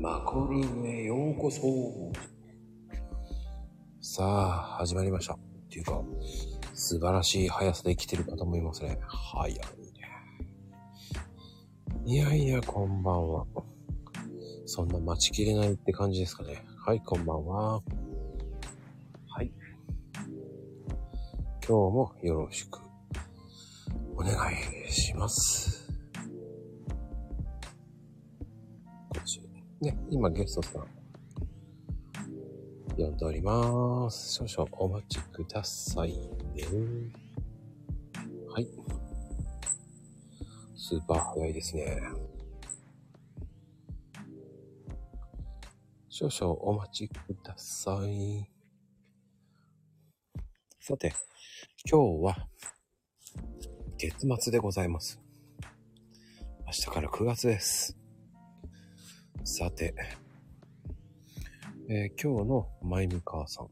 マコルームへようこそ。さあ、始まりました。っていうか、素晴らしい速さで来てる方もいますね。早いね。いやいや、こんばんは。そんな待ちきれないって感じですかね。はい、こんばんは。はい。今日もよろしくお願いします。ね、今ゲストさん呼んでおります。少々お待ちくださいね。はい。スーパー早いですね。少々お待ちください。さて、今日は月末でございます。明日から9月です。さて、えー今日のまゆみ母さん。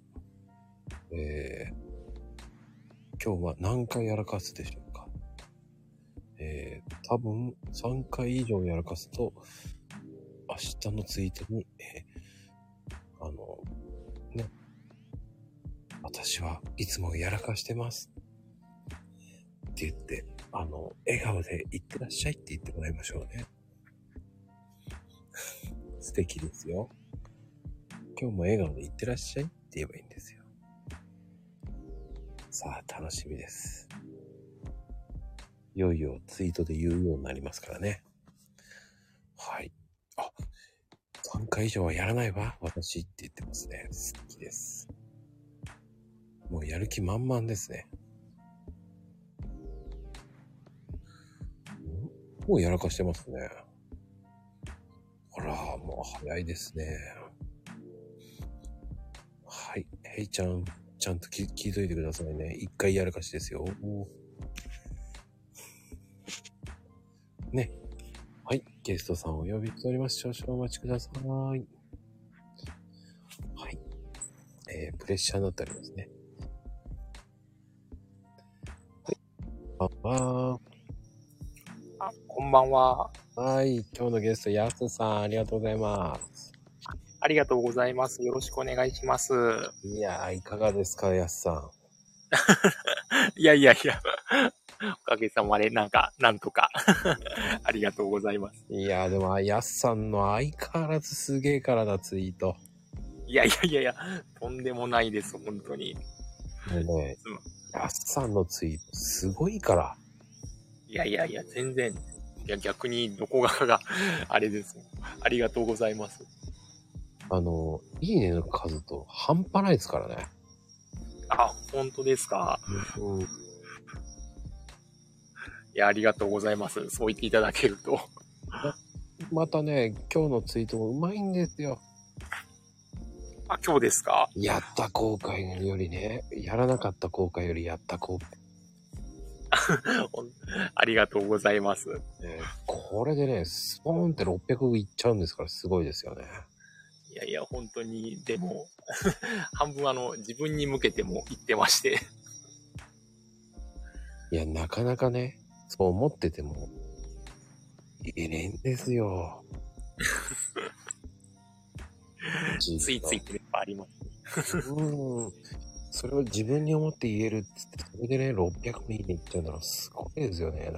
えー今日は何回やらかすでしょうか？えー多分3回以上やらかすと、明日のツイートに、えーあの、ね、私はいつもやらかしてます。って言って、あの、笑顔で行ってらっしゃいって言ってもらいましょうね。素敵ですよ。今日も笑顔で行ってらっしゃいって言えばいいんですよ。さあ、楽しみです。いよいよツイートで言うようになりますからね。はい。あ、3回以上はやらないわ、私って言ってますね。好きです。もうやる気満々ですね。もうやらかしてますね。ほら、もう早いですね。はい。ヘイちゃん、ちゃんと聞いといてくださいね。一回やらかしですよ。ね。はい。ゲストさんお呼びしております。少々お待ちください。はい。えー、プレッシャーになっておりますね。はい。あああ、こんばんは。はい。今日のゲスト、やすさん、ありがとうございます。ありがとうございます。よろしくお願いします。いやー、いかがですか、やすさ いやいやいや、おかげさまで、なんか、なんとか。ありがとうございます。ん。いやー、でも、やすさんの相変わらずすげえからなツイート。いやいやいやいや、とんでもないです、本当に。もうねうん、やすさんのツイート、すごいから。いやいやいや、全然。いや、逆に、どこ側が、あれです。ありがとうございます。あの、いいねの数と半端ないですからね。あ、本当ですか？うん。いや、ありがとうございます。そう言っていただけると。またね、今日のツイートもうまいんですよ。あ、今日ですか？やった後悔よりね、やらなかった後悔よりやった後悔。ありがとうございます。ね、これでね、スポーンって600いっちゃうんですからすごいですよね。いやいや、本当に、でも、半分あの、自分に向けても言ってまして。いや、なかなかね、そう思ってても、言えねえんですよ。ついついってやっぱあります。うん。それを自分に思って言えるっつって、それでね、600もいいねいっちゃうならすごいですよね。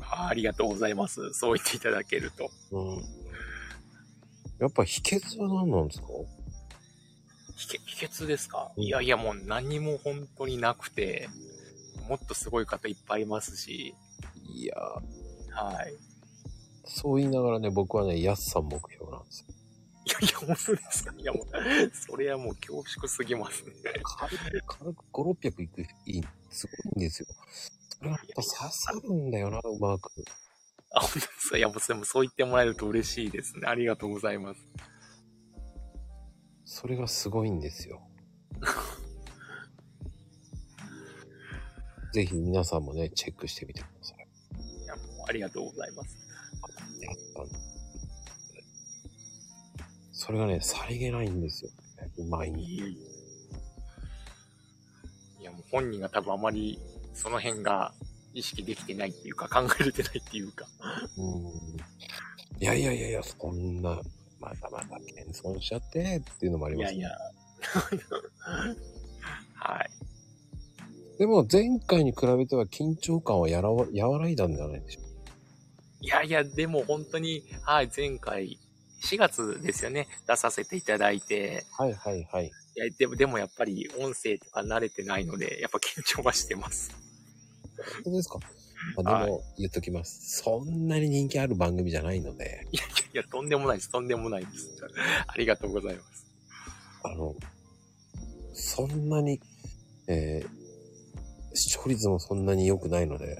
あありがとうございます。そう言っていただけると。うん。やっぱ秘訣は何なんですか？秘訣秘訣ですか？うんいやいや、もう何も本当になくて、もっとすごい方いっぱいいますし、いやはい。そう言いながらね、僕はね、安さん目標なんですよ。いやいや、本当ですか？いやもう、それはもう恐縮すぎますね。軽く、軽く5、600いく、いい、すごいんですよ。それがやっぱ刺さるんだよな、うまく。あ、本当ですか？いや、もうでもそう言ってもらえると嬉しいですね。ありがとうございます。それがすごいんですよ。ぜひ皆さんもね、チェックしてみてください。いや、もうありがとうございます。やったんそれがね、さりげないんですよ。うまいんいや、もう本人が多分あまりその辺が意識できてないっていうか、考えれてないっていうか。うん。いやいやいやいや、そんな、またまた謙遜しちゃってっていうのもあります。いやいや。はい。でも前回に比べては緊張感はやらわ和らいだんじゃないでしょういやいや、でも本当に、はい、前回、4月ですよね、出させていただいて、はいはいはい。いや、でも、でもやっぱり音声とか慣れてないので、やっぱ緊張はしてます。本当ですか、まあ、でも言っときます、そんなに人気ある番組じゃないので、いやいやいや、とんでもないです、とんでもないです。ありがとうございます。あの、そんなに、えー視聴率もそんなに良くないので、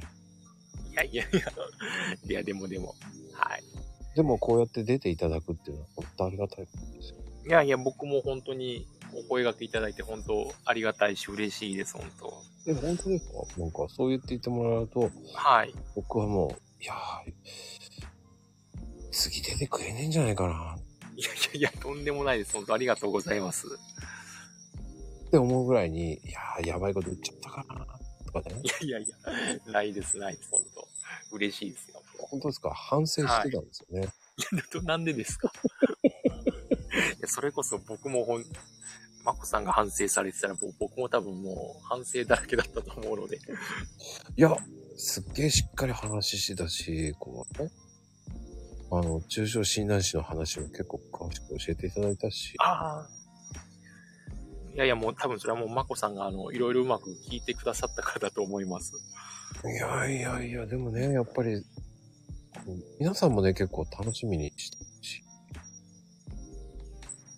いやいやいや、いや、でもでも、はい。でもこうやって出ていただくっていうのは本当ありがたいことですよ。いやいや、僕も本当にお声掛けいただいて本当ありがたいし嬉しいです、本当。でも本当ですか？なんかそう言って言ってもらうと、はい。僕はもう、いやー、次出てくれねえんじゃないかないやいやいや、とんでもないです。本当ありがとうございます。って思うぐらいに、いやー、やばいこと言っちゃったかなとかねい。やいやいや、ないです、ないです、本当嬉しいですよ。本当ですか？反省してたんですよね。いや、と なんでですか？それこそ僕もほん、まこさんが反省されてたら、僕も多分もう反省だらけだったと思うので。いや、すっげえしっかり話してたし、こうね。あの、中小診断士の話も結構詳しく教えていただいたし。ああ。いやいや、もう多分それはもうまこさんがあの、いろいろうまく聞いてくださったからだと思います。いやいやいや、でもね、やっぱり、皆さんもね、結構楽しみにしてるし。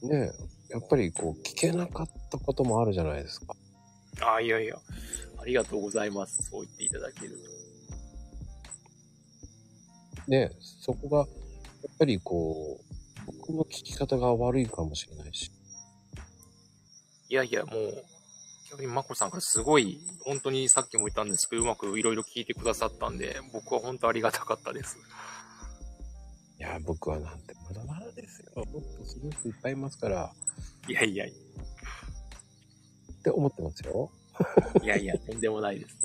ねやっぱりこう、聞けなかったこともあるじゃないですか。ああ、いやいや、ありがとうございます。そう言っていただけると。ねそこが、やっぱりこう、僕の聞き方が悪いかもしれないし。いやいや、もう、逆にまこさんからすごい、本当にさっきも言ったんですけど、うまくいろいろ聞いてくださったんで、僕は本当ありがたかったです。いや、僕はなんてまだまだですよ。もっとすごい人いっぱいいますから、いやいやいって思ってますよ。や、いやいや、とんでもないです。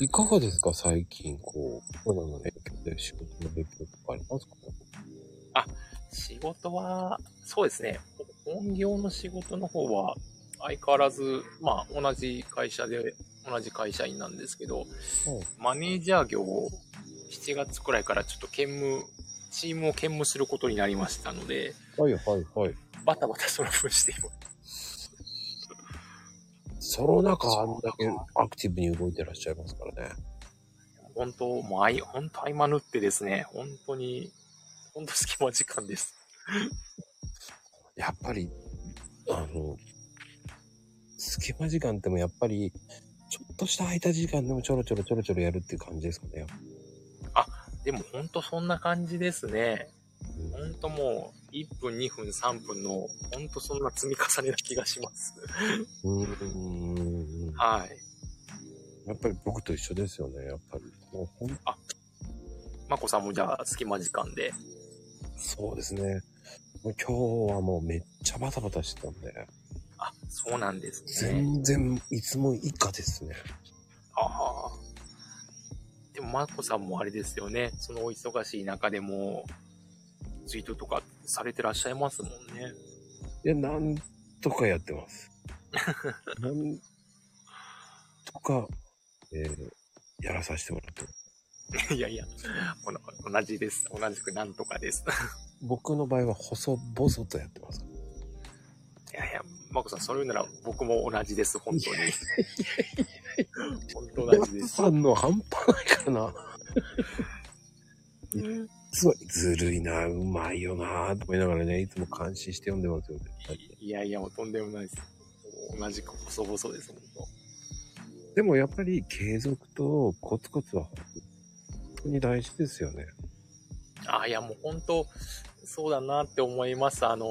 いかがですか最近、こう、コロナの影響で仕事の影響とかありますか？仕事は、そうですね、本業の仕事の方は、相変わらず、まあ、同じ会社で、同じ会社員なんですけど、マネージャー業を7月くらいからちょっと兼務、チームを兼務することになりましたので、はいはいはい。バタバタその分しています。その中、あんだけアクティブに動いてらっしゃいますからね。本当、もうあい、本当合間縫ってですね、本当に、本当隙間時間です。やっぱり、あの、隙間時間ってもやっぱり、ちょっとした空いた時間でもちょろちょろちょろちょろやるっていう感じですかね。でも本当そんな感じですね。うん本当もう、1分、2分、3分の、本当そんな積み重ねな気がします。うーん。はい。やっぱり僕と一緒ですよね、やっぱり。もうほんまこさんもじゃあ隙間時間で。そうですね。もう今日はもうめっちゃバタバタしてたんで、あ、そうなんですね。全然いつも以下ですね。ああ。でも、まこさんもあれですよね。そのお忙しい中でも、ツイートとかされてらっしゃいますもんね。いや、なんとかやってます。なんとか、えーやらさせてもらっていやいや、同じです。同じくなんとかです。僕の場合は細々とやってます。いやいや、まこさん、そういうなら僕も同じです、本当に。本当同じです。さんの半端ないからな。すごい、ずるいな、うまいよな、と思いながらね、いつも監視して読んでますよ。いやいや、もうとんでもないです。同じく細々です、本でもやっぱり継続とコツコツは本当に大事ですよね。当。あ、いや、もう本当、そうだなって思います。あの、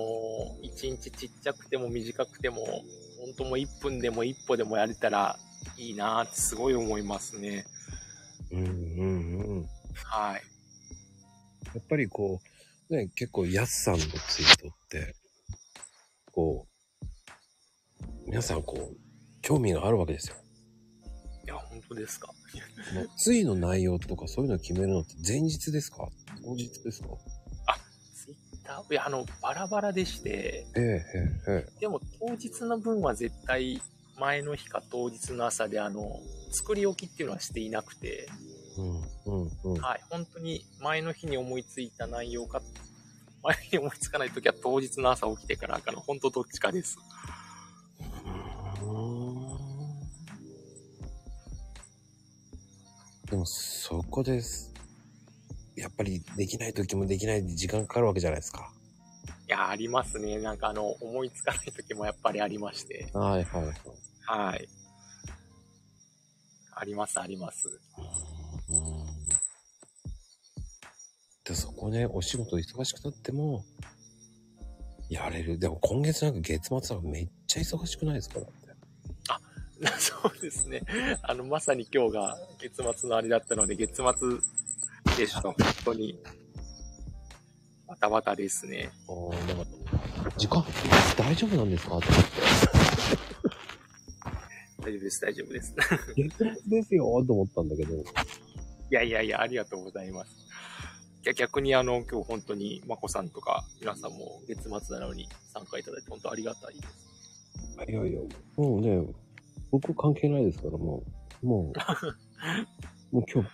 一日ちっちゃくても短くても、本当もう1分でも1歩でもやれたらいいなってすごい思いますね。うんうんうん。はい。やっぱりこう、ね、結構、やすさんのツイートって、こう、皆さんこう、興味があるわけですよ。いや、本当ですか。このツイの内容とかそういうの決めるのって前日ですか？当日ですか？た、いや、あの、バラバラでして、ええ、ええ、えでも当日の分は絶対前の日か当日の朝であの、作り置きっていうのはしていなくて、え。うん、うん、うん。はい、本当に前の日に思いついた内容か、前に思いつかないときは当日の朝起きてからかの、本当どっちかです。でも、そこです。やっぱりできない時もできないで時間かかるわけじゃないですか。いや、ありますね。なんかあの、思いつかないときもやっぱりありまして。はい、はい、はい。はい。あります、あります。うん。で、そこね、お仕事忙しくなっても、やれる。でも今月なんか月末はめっちゃ忙しくないですかだって。そうですね。あの、まさに今日が月末のあれだったので、月末でした。本当に。バタバタですね。ああ、なんか、時間大丈夫なんですか？って大丈夫です、大丈夫です。月末ですよと思ったんだけど。いやいやいや、ありがとうございます。いや逆にあの、今日本当に、まこさんとか、皆さんも月末なのに参加いただいて本当ありがたいです。いやいや、もうね、僕関係ないですから、もう、もう、もう今日、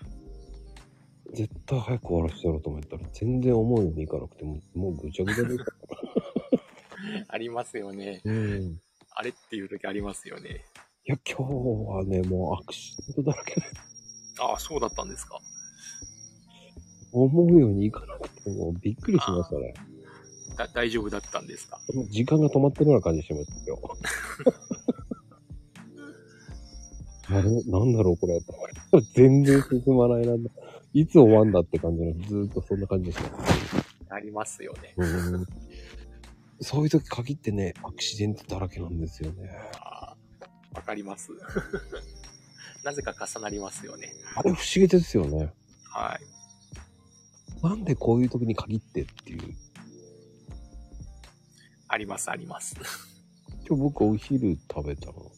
絶対早く終わらせてやろうと思ったら、全然思うようにいかなくて、もう、もうぐちゃぐちゃで。ありますよね。うん。いあれっていう時ありますよね。や、今日はね、もうアクシデントだらけで、ああ、そうだったんですか。思うようにいかなくて、もうびっくりしましたね。だ大丈夫だったんですか？もう時間が止まってるような感じしましたよ。あれなんだろうこれ。全然進まないな。いつ終わんだって感じの、ずーっとそんな感じでした。ありますよね。うんそういう時限ってね、アクシデントだらけなんですよね。わかります。なぜか重なりますよね。あれ不思議ですよね。はい。なんでこういう時に限ってっていう。あります、あります。今日僕お昼食べたの、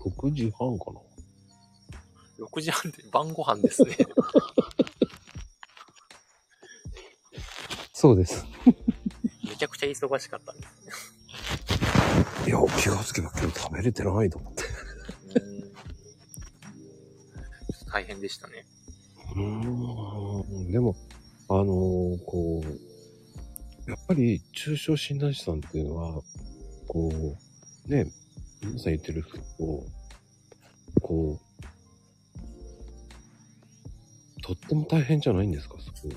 6時半かな。6時半で 晩ご飯ですね。そうです。めちゃくちゃ忙しかったんですね。いや、気がつけば今日食べれてないと思って。うん大変でしたね。うーん。でも、あのーこう、やっぱり中小診断士さんっていうのは、こう、ね、皆さん言ってるこう、こう、とっても大変じゃないんですか、そこって。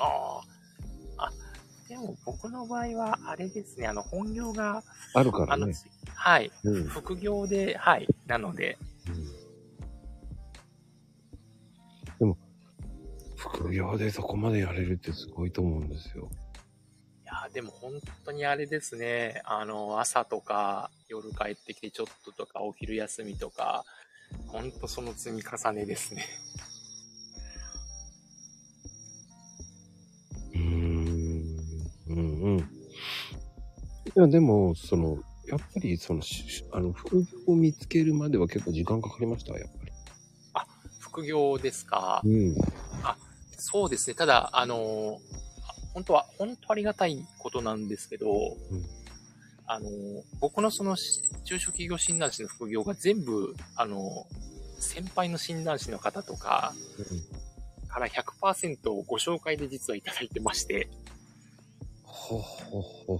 ああ。あ、でも僕の場合は、あれですね、あの、本業が、あるからね。、はい、うん。うん副業で、はい、なので、でも、副業でそこまでやれるってすごいと思うんですよ。いやーでも本当にあれですね、あの、朝とか夜帰ってきてちょっととかお昼休みとか、本当その積み重ねですね。うんうん。いや、でも、その、やっぱり、その、しあの、副業を見つけるまでは結構時間かかりました、やっぱり。副業ですかうん。そうですね。ただ、あの、本当は、本当ありがたいことなんですけど、うんあの、僕のそのし中小企業診断士の副業が全部、あの、先輩の診断士の方とかから100%ご紹介で実はいただいてまして。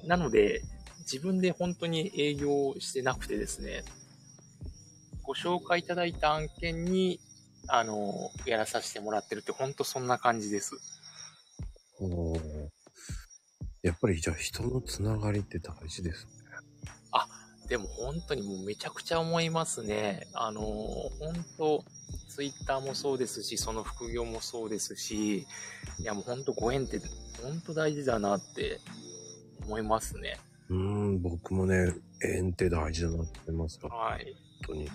なので、自分で本当に営業してなくてですね、ご紹介いただいた案件に、あの、やらさせてもらってるって、本当そんな感じです。ほやっぱり、じゃあ、人のつながりって大事ですね。でも本当にもうめちゃくちゃ思いますね。あの、本当ツイッターもそうですし、その副業もそうですし、いやもう本当ご縁って本当大事だなって思いますね。うーん、僕もね、縁って大事だなって思いますよ。はい。本当に。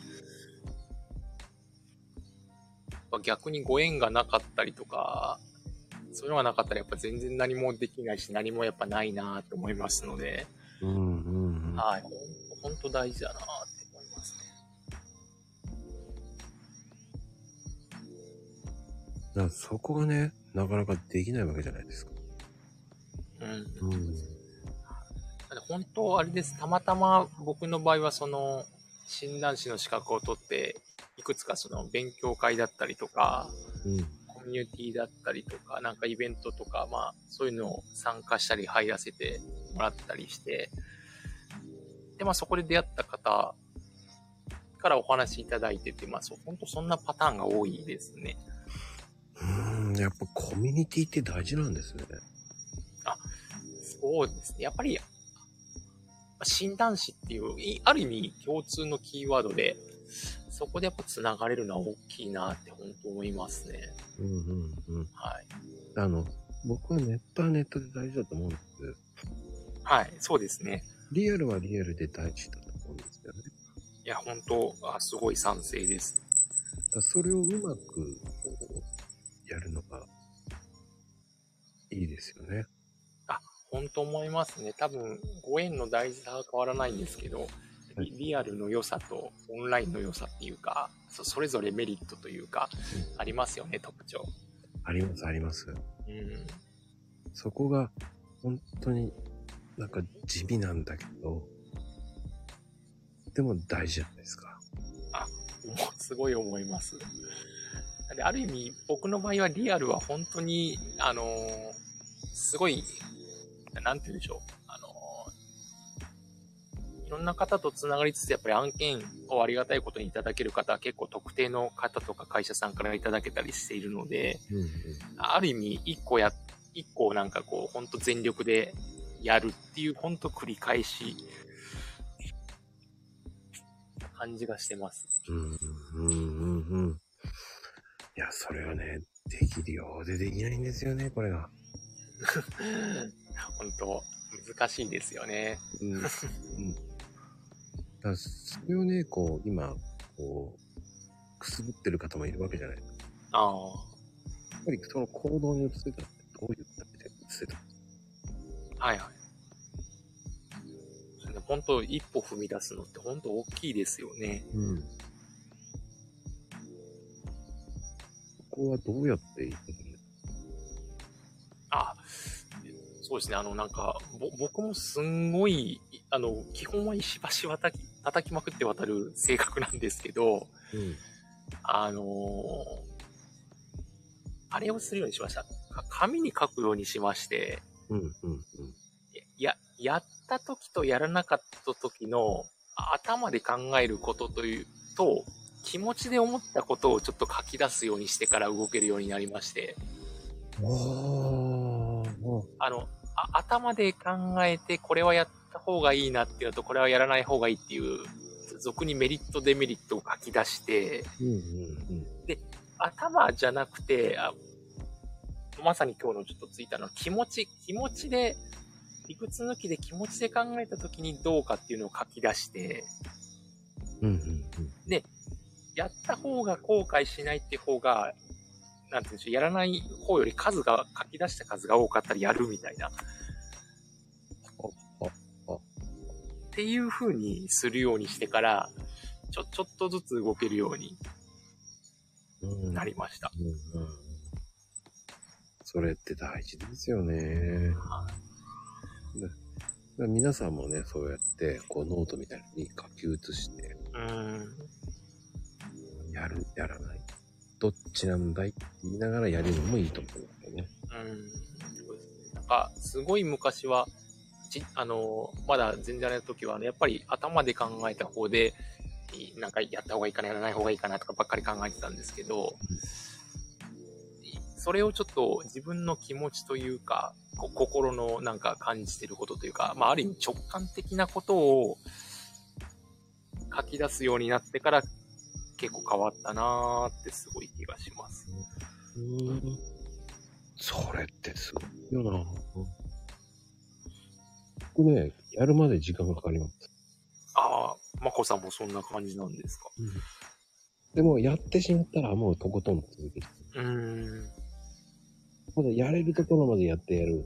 逆にご縁がなかったりとか、そういうのがなかったらやっぱ全然何もできないし、何もやっぱないなと思いますので、うんうんうん。はい。ほん本当大事だなそこがね、なかなかできないわけじゃないですか。うん。うん。本当、あれです。たまたま僕の場合は、その、診断士の資格を取って、いくつかその勉強会だったりとか、うん。コミュニティだったりとか、なんかイベントとか、まあ、そういうのを参加したり入らせてもらったりして、で、まあ、そこで出会った方からお話しいただいてて、まあ、そう、本当そんなパターンが多いですね。うん。やっぱコミュニティって大事なんですね。そうですね。やっぱり、診断士っていう、いある意味共通のキーワードで、そこでやっぱ繋がれるのは大きいなって本当思いますね。うんうんうん。はい。あの、僕はネットはネットで大事だと思うんです。はい、そうですね。リアルはリアルで大事だと思うんですよね。いや、本当あすごい賛成です。それをうまく、こう、やるのが、いいですよね。本当思いますね。多分、ご縁の大事さは変わらないんですけど、リリアルの良さとオンラインの良さっていうか、そそれぞれメリットというか、ありますよね、特徴。あります、あります。うん。そこが、本当になんか地味なんだけど、でも大事じゃないですか。もうすごい思います。である意味、僕の場合はリアルは本当に、あのーすごい、なんて言うんでしょう。あのーいろんな方とつながりつつ、やっぱり案件をありがたいことにいただける方は結構特定の方とか会社さんからいただけたりしているので、うんうん。ある意味、一個や、一個なんかこう、本当全力でやるっていう、本当繰り返し、感じがしてます。うんうんうんうん。いや、それはね、できるようでできないんですよね、これが。本当難しいですよね。うん。うん。だそれをね、こう、今、こう、くすぶってる方もいるわけじゃない。やっあぱりその行動に移せたってどういう形で移せたあ、はいはい。本当一歩踏み出すのって本当大きいですよね。うん。こはどうやっていくの？あ、そうですね。あの、なんか、ぼ僕もすんごい、あの、基本は石橋はたき叩きまくって渡る性格なんですけど、うん。あのあれをするようにしました。紙に書くようにしまして、うん、うん、うん。や、やった時とやらなかった時の頭で考えることというと、気持ちで思ったことをちょっと書き出すようにしてから動けるようになりまして、あの、あ頭で考えてこれはやった方がいいなっていうのと、これはやらない方がいいっていう、俗にメリットデメリットを書き出して、うん、うん、うん。頭じゃなくて、あまさに今日のちょっとツイッターの気持ち、気持ちで、理屈抜きで気持ちで考えた時にどうかっていうのを書き出して、うん、うん、うん。やった方が後悔しないって方が、なんていうんでしょう、やらない方より数が、書き出した数が多かったらやるみたいな。っていう風にするようにしてから、ちょ、ちょっとずつ動けるようにうん。なりました。うん、うん。それって大事ですよね。皆さんもね、そうやって、こう、ノートみたいに書き写して、うん。やる、やらない。どっちなんだい？って言いながらやるのもいいと思うんだよね。うん。そうですね。なんか、すごい昔は、じあの、まだ全然あれの時は、ね、やっぱり頭で考えた方で、なんかやった方がいいかな、やらない方がいいかなとかばっかり考えてたんですけど、それをちょっと自分の気持ちというか、こ心のなんか感じてることというか、まあある意味直感的なことを書き出すようになってから結構変わったなーってすごい気がします。うん。それってすごいよな。僕ね、やるまで時間がかかります。ああ、まこさんもそんな感じなんですか？でも、やってしまったらもうとことん続けて。うーん。まだやれるところまでやってやる。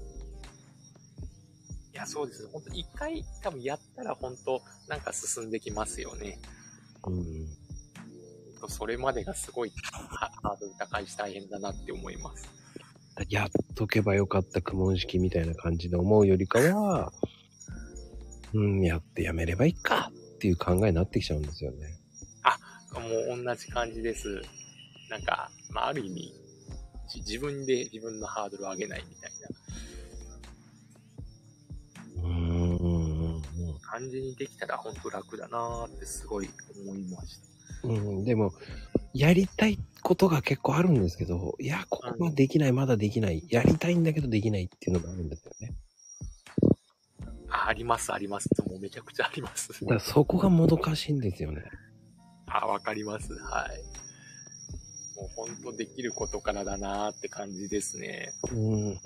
いや、そうです。本当一回多分やったら本当なんか進んできますよね。うん。それまでがすごいハハードル高いし大変だなって思います。やっとけばよかった苦問式みたいな感じで思うよりかは、うん、やってやめればいいかっていう考えになってきちゃうんですよね。もう同じ感じです。なんか、まあ、ある意味、じ自分で自分のハードルを上げないみたいなうーん。感じにできたら本当楽だなーってすごい思いました。うん、でも、やりたいことが結構あるんですけど、いや、ここはできない、まだできない。やりたいんだけどできないっていうのがあるんですよね。あ、あります、あります。もうめちゃくちゃあります。だからそこがもどかしいんですよね。あ、わかります。はい。もう本当できることからだなーって感じですね。うん。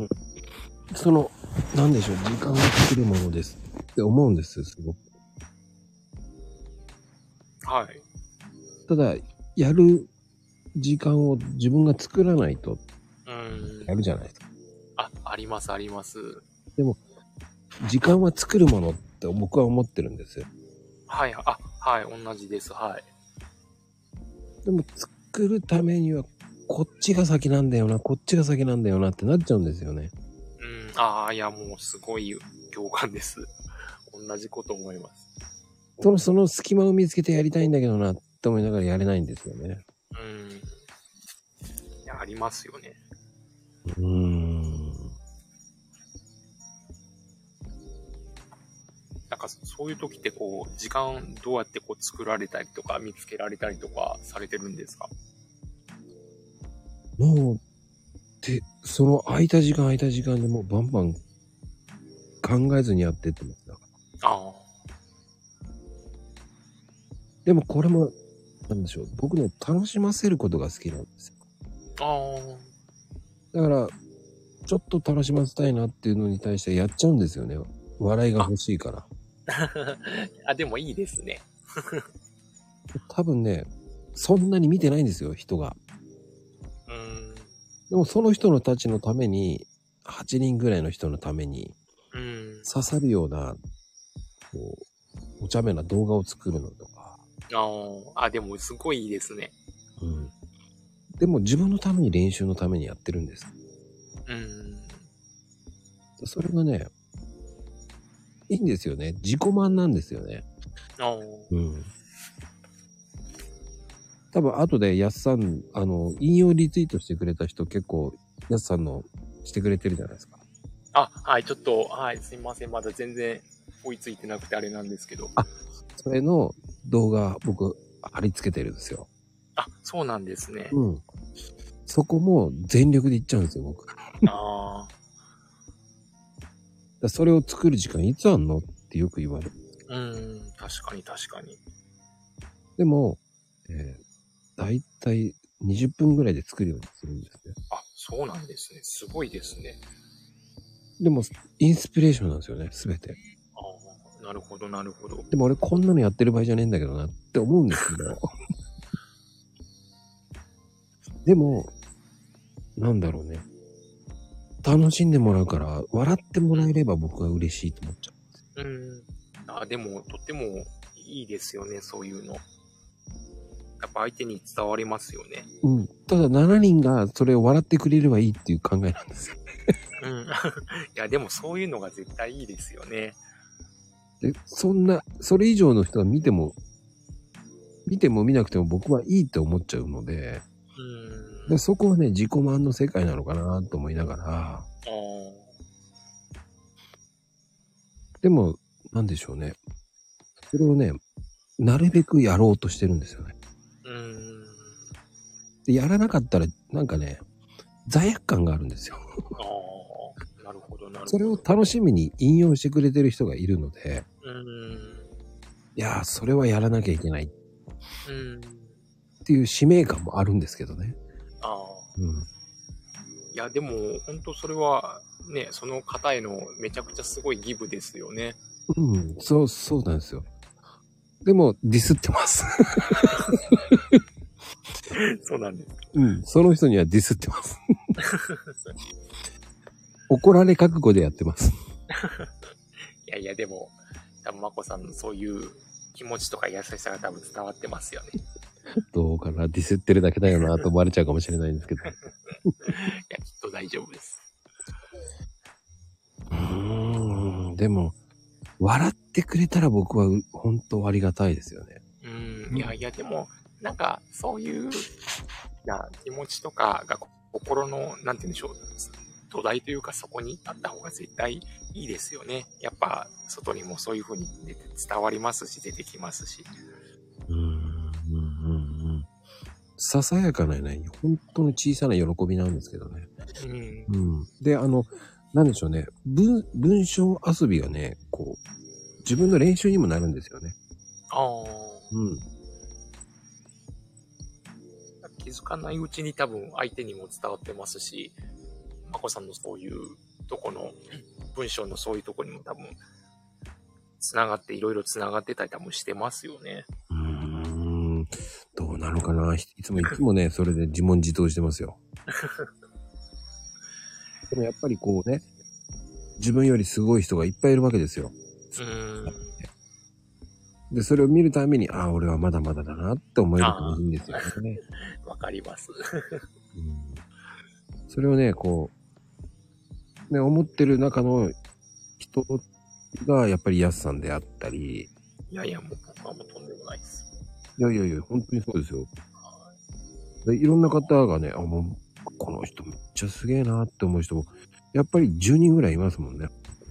その、なんでしょう、時間が作るものですって思うんです、すごく。はい。ただ、やる時間を自分が作らないとうんや。るじゃないですか。あ、あります、あります。時間は作るものって僕は思ってるんですよ。はい、あ、はい、同じです。はい。でも作るためには、こっちが先なんだよな、こっちが先なんだよなってなっちゃうんですよね。うん、ああ、いや、もうすごい共感です。同じこと思います。その、その隙間を見つけてやりたいんだけどなって思いながらやれないんですよね。うん。いや、ありますよね。うーん。なんか、そういう時ってこう、時間どうやってこう作られたりとか、見つけられたりとかされてるんですか？もう、で、その空いた時間空いた時間でもうバンバン考えずにやってってます。だからああ。でもこれも、なんでしょう。僕ね、楽しませることが好きなんですよ。あだから、ちょっと楽しませたいなっていうのに対してやっちゃうんですよね。笑いが欲しいから。あ。あ、でもいいですね。多分ね、そんなに見てないんですよ、人が。うん。でもその人のたちのために、8人ぐらいの人のためにうん。刺さるような、こう、お茶目な動画を作るのとか。ああ。あ、でもすごいいいですね。うん。でも自分のために練習のためにやってるんです。うん。それがね、いいんですよね。自己満なんですよね。ああ。うん。多分後でやっさん、あの、引用リツイートしてくれた人結構、やっさんのしてくれてるじゃないですか。あ、はい、ちょっと、はい、すいません。まだ全然追いついてなくてあれなんですけど。それの動画僕貼り付けてるんですよ。あ、そうなんですね。うん。そこも全力でいっちゃうんですよ、僕。ああ。らそれを作る時間いつあんのってよく言われる。うん、確かに確かに。でも、えー、だいたい20分ぐらいで作るようにするんですね。あ、そうなんですね。すごいですね。でも、インスピレーションなんですよね、すべて。なるほど、なるほど。でも俺こんなのやってる場合じゃねえんだけどなって思うんですけど。でも、なんだろうね。楽しんでもらうから、笑ってもらえれば僕は嬉しいと思っちゃうん。あ、でも、とってもいいですよね、そういうの。やっぱ相手に伝わりますよね。う。うん。ただ7人がそれを笑ってくれればいいっていう考えなんですよ。うん。いや、でもそういうのが絶対いいですよね。で、そんな、それ以上の人が見ても、見ても見なくても僕はいいって思っちゃうので、うん。でそこはね、自己満の世界なのかなと思いながら、あでも、なんでしょうね。それをね、なるべくやろうとしてるんですよね。ーうん。で、やらなかったら、なんかね、罪悪感があるんですよ。ああ、なるほど、なるほど。それを楽しみに引用してくれてる人がいるので、うん。いやー、それはやらなきゃいけないっうん。ていう使命感もあるんですけどね。ああ。うん。いや、でも、本当それは、ね、その方へのめちゃくちゃすごいギブですよね。うん、そう、そうなんですよ。でも、ディスってます。そうなんです。うん、その人にはディスってます。怒られ覚悟でやってます。いやいや、でも、多分まこさんのそういう気持ちとか優しさが多分伝わってますよね。いどうかな？ディスってるだけだよなと思われちゃうかもしれないんですけど。や、きっと大大丈夫です。うーん、でも、笑ってくれたら僕はう本当ありがたいですよね。うん、いやいや、でも、なんか、そういう、な気持ちとかが、こ心の、なんて言うんでしょう、土台というか、そこにあった方が絶対いいですよね。やっぱ、外にもそういう風に伝わりますし、出てきますし。ん、うん、うん、うん。ささやかなね、本当の小さな喜びなんですけどね。うん。うん。で、あの、なんでしょうね。文、文章遊びがね、こう、自分の練習にもなるんですよね。ああ。うん。気づかないうちに多分相手にも伝わってますし、まこさんのそういうとこの文章のそういうとこにも多分、つながって、いろいろつながってたり多分してますよね。うーん。どうなのかな。いつもいつもね、それで自問自答してますよ。でもやっぱりこうね、自分よりすごい人がいっぱいいるわけですよ。うん。で、それを見るために、ああ、俺はまだまだだなって思えるといいんですよね。わかります。うんそれをね、こう、ね、思ってる中の人がやっぱりヤスさんであったり、いやいや、もう僕はもうとんでもないです。いやいやいや、本当にそうですよ。でいろんな方がね、あ、もう、この人めっちゃすげえなって思う人も、やっぱり10人ぐらいいますもんね。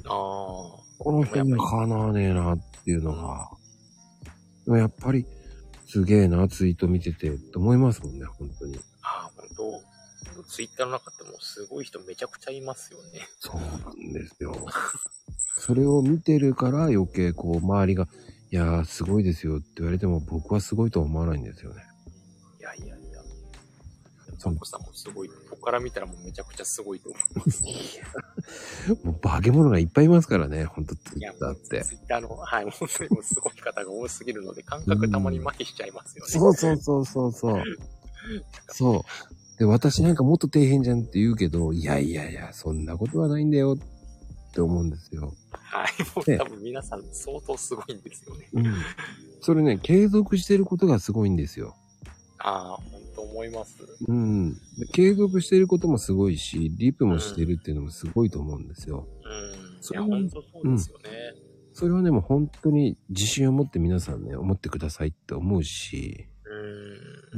ああ。この人にはかなわねえなっていうのが。でもやっぱり、すげえな、ツイート見てて、って思いますもんね、本当に。ああ、本当ツイッターの中ってもうすごい人めちゃくちゃいますよね。そうなんですよ。それを見てるから余計こう、周りが、いやー、すごいですよって言われても、僕はすごいとは思わないんですよね。いやいやいや。サンコさんもすごい。僕から見たらもうめちゃくちゃすごいと思います。もう化け物がいっぱいいますからね、ほんとツイいや、ッターって。ツイッターの、はい、本当にもうすごい方が多すぎるので、感覚たまに麻痺しちゃいますよね。そうそうそうそうそう。そう。で、私なんかもっと底辺じゃんって言うけど、いやいやいや、そんなことはないんだよって思うんですよ。はい、もねう多分皆さん相当すごいんですよね。うん。それね、継続してることがすごいんですよ。ああ、本当思います。うん。で継続してることもすごいし、リプもしてるっていうのもすごいと思うんですよ。うん。いや、それは本当そうですよね。それはね、もう本当に自信を持って皆さんね、思ってくださいって思うし、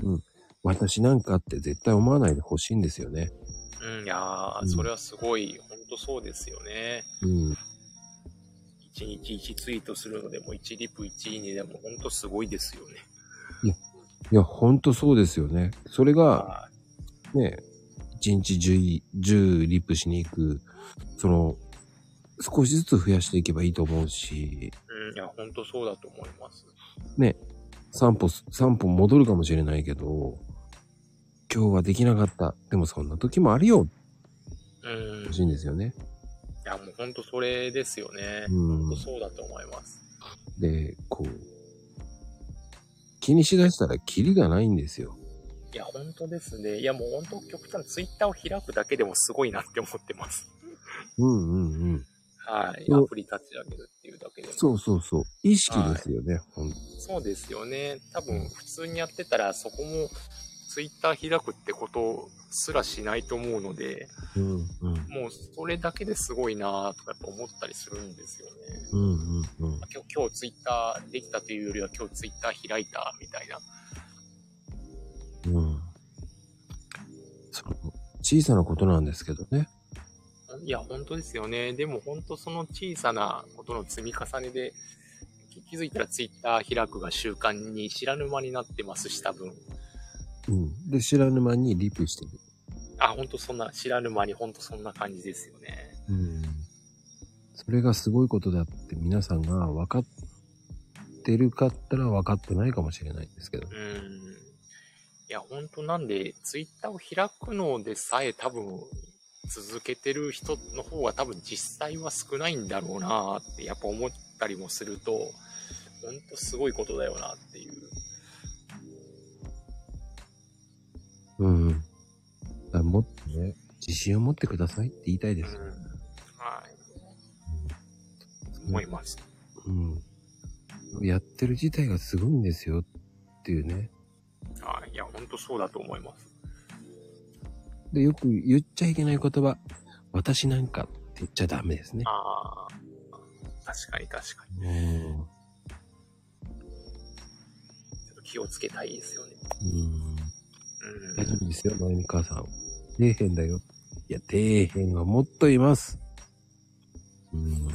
うん。うん。私なんかって絶対思わないでほしいんですよね。うん、いやー、うんそれはすごい、本当そうですよね。うん。1日1ツイートするのでも、1リプ1いいねでも、本当すごいですよね。いや、本当そうですよね。それが、はね、1日 10, 10リプしに行く、その、少しずつ増やしていけばいいと思うし、い。うん、いや、本当そうだと思います。ね、3歩、3歩戻るかもしれないけど、今日はできなかった。でもそんな時もあるよ、うん。欲しいんですよね。いや、もう本当それですよね。うん本当そうだと思います。で、こう、気にしだしたらキリがないんですよ。いや、本当ですね。いや、もう本当極端、ツイッターを開くだけでもすごいなって思ってます。うんうんうん。はい。アプリ立ち上げるっていうだけでも。そうそうそう。意識ですよね。ほんそうですよね。多分、普通にやってたら、そこも、ツイッター開くってことすらしないと思うので、うんうん。もうそれだけですごいなとかやっぱ思ったりするんですよね。うんうんうん。今日、今日ツイッターできたというよりは今日ツイッター開いたみたいな。うん。その、小さなことなんですけどね。いや、本当ですよね。でも本当その小さなことの積み重ねで、気づいたらツイッター開くが習慣に知らぬ間になってますし、多分。うん。で、知らぬ間にリプしてる。あ、本当そんな、知らぬ間に本当そんな感じですよね。うん。それがすごいことだって皆さんが分かってるかったら分かってないかもしれないんですけど。うん。いや、本当なんで、ツイッターを開くのでさえ多分、続けてる人の方が多分実際は少ないんだろうなってやっぱ思ったりもすると、本当すごいことだよなっていう。からもっとね、自信を持ってくださいって言いたいです。うん。はい。思います。うん。やってる自体がすごいんですよっていうね。はい。いや、本当そうだと思います。で、よく言っちゃいけない言葉、私なんかって言っちゃダメですね。ああ、確かに確かに。うん。ちょっと気をつけたいですよね。うん。うん。大丈夫ですよ、まゆみ母さん。底辺だよ。いや、底辺はもっといます。うん。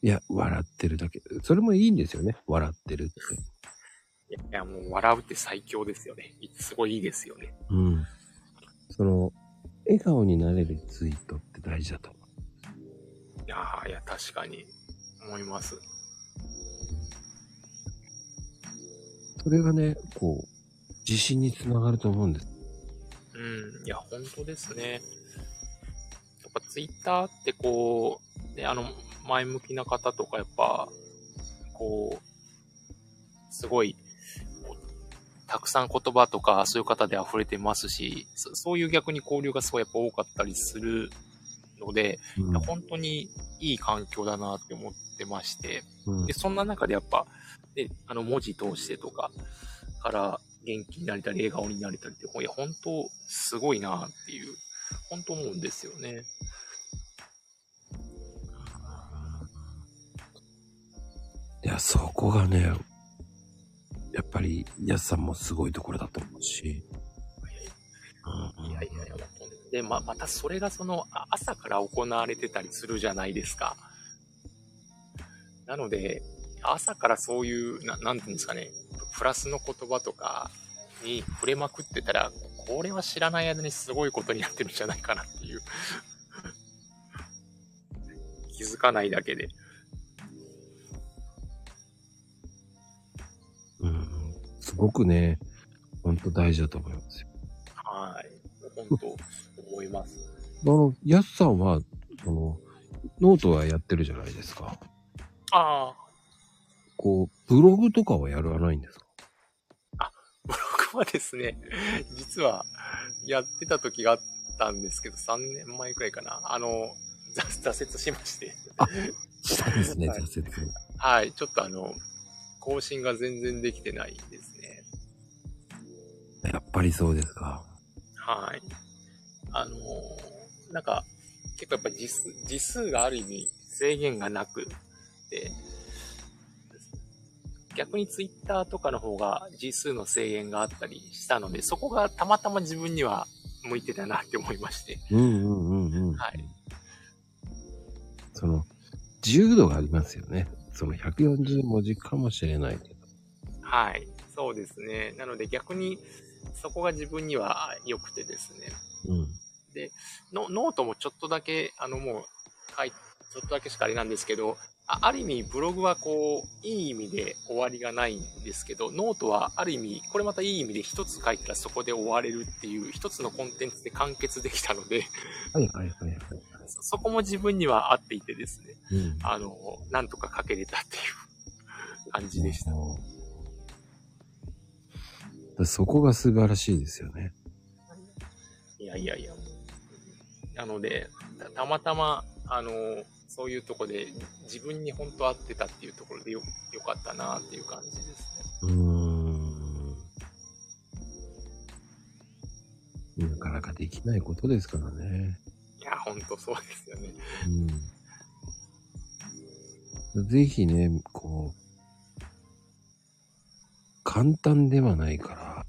いや、笑ってるだけ。それもいいんですよね。笑ってるって。いやもう笑うって最強ですよね。すごいいいですよね。うん。その、笑顔になれるツイートって大事だと思う。いやーいや、確かに思います。それがね、こう、自信につながると思うんです。うん。いや、本当ですね。やっぱツイッターってこう、ね、あの、前向きな方とかやっぱ、こう、すごい、たくさん言葉とかそういう方で溢れてますし、そそういう逆に交流がすごいやっぱ多かったりするので、うん本当にいい環境だなって思ってまして、うんで、そんな中でやっぱ、で、あの、文字通してとかから元気になれたり、笑顔になれたりって、いや、本当すごいなっていう、本当思うんですよね。いや、そこがね、やっぱり、やすさんもすごいところだと思うし。うんいやいやいや、本当に。で、ま、またそれがその、あ朝から行われてたりするじゃないですか。なので、朝からそういう、ななんていうんですかね、プラスの言葉とかに触れまくってたら、これは知らない間にすごいことになってるんじゃないかなっていう。気づかないだけで。うん。すごくね、ほんと大事だと思いますよ。はい。本当思います。あの、やすさんは、その、ノートはやってるじゃないですか。ああ、こう、ブログとかはやらないんですか？ブログはですね、実はやってた時があったんですけど、3年前くらいかな。あの、挫挫折しまして。したんですね、はい挫折。はい。ちょっとあの、更新が全然できてないですね。やっぱりそうですか。はい。あのーなんか、結構やっぱ字数、字数がある意味制限がなくて、逆にツイッターとかの方が字数の制限があったりしたので、そこがたまたま自分には向いてたなって思いまして。うんうんうんうん。はい。その、自由度がありますよね。その140文字かもしれないけど。はい。そうですね。なので逆にそこが自分には良くてですね。うん。のノートもちょっとだけ、あのもう、書い、ちょっとだけしかあれなんですけど、あある意味ブログはこう、いい意味で終わりがないんですけど、ノートはある意味、これまたいい意味で一つ書いたらそこで終われるっていう一つのコンテンツで完結できたので、はいはいはいはい。そそこも自分には合っていてですね、うん。あの、なんとか書けれたっていう感じでした。うんそこが素晴らしいですよね。いやいやいや。なので、たたまたま、あの、そういうとこで自分に本当合ってたっていうところでよよかったなっていう感じですね。うーん。なかなかできないことですからね。いや、本当そうですよね。うん。ぜひね、こう、簡単ではないから、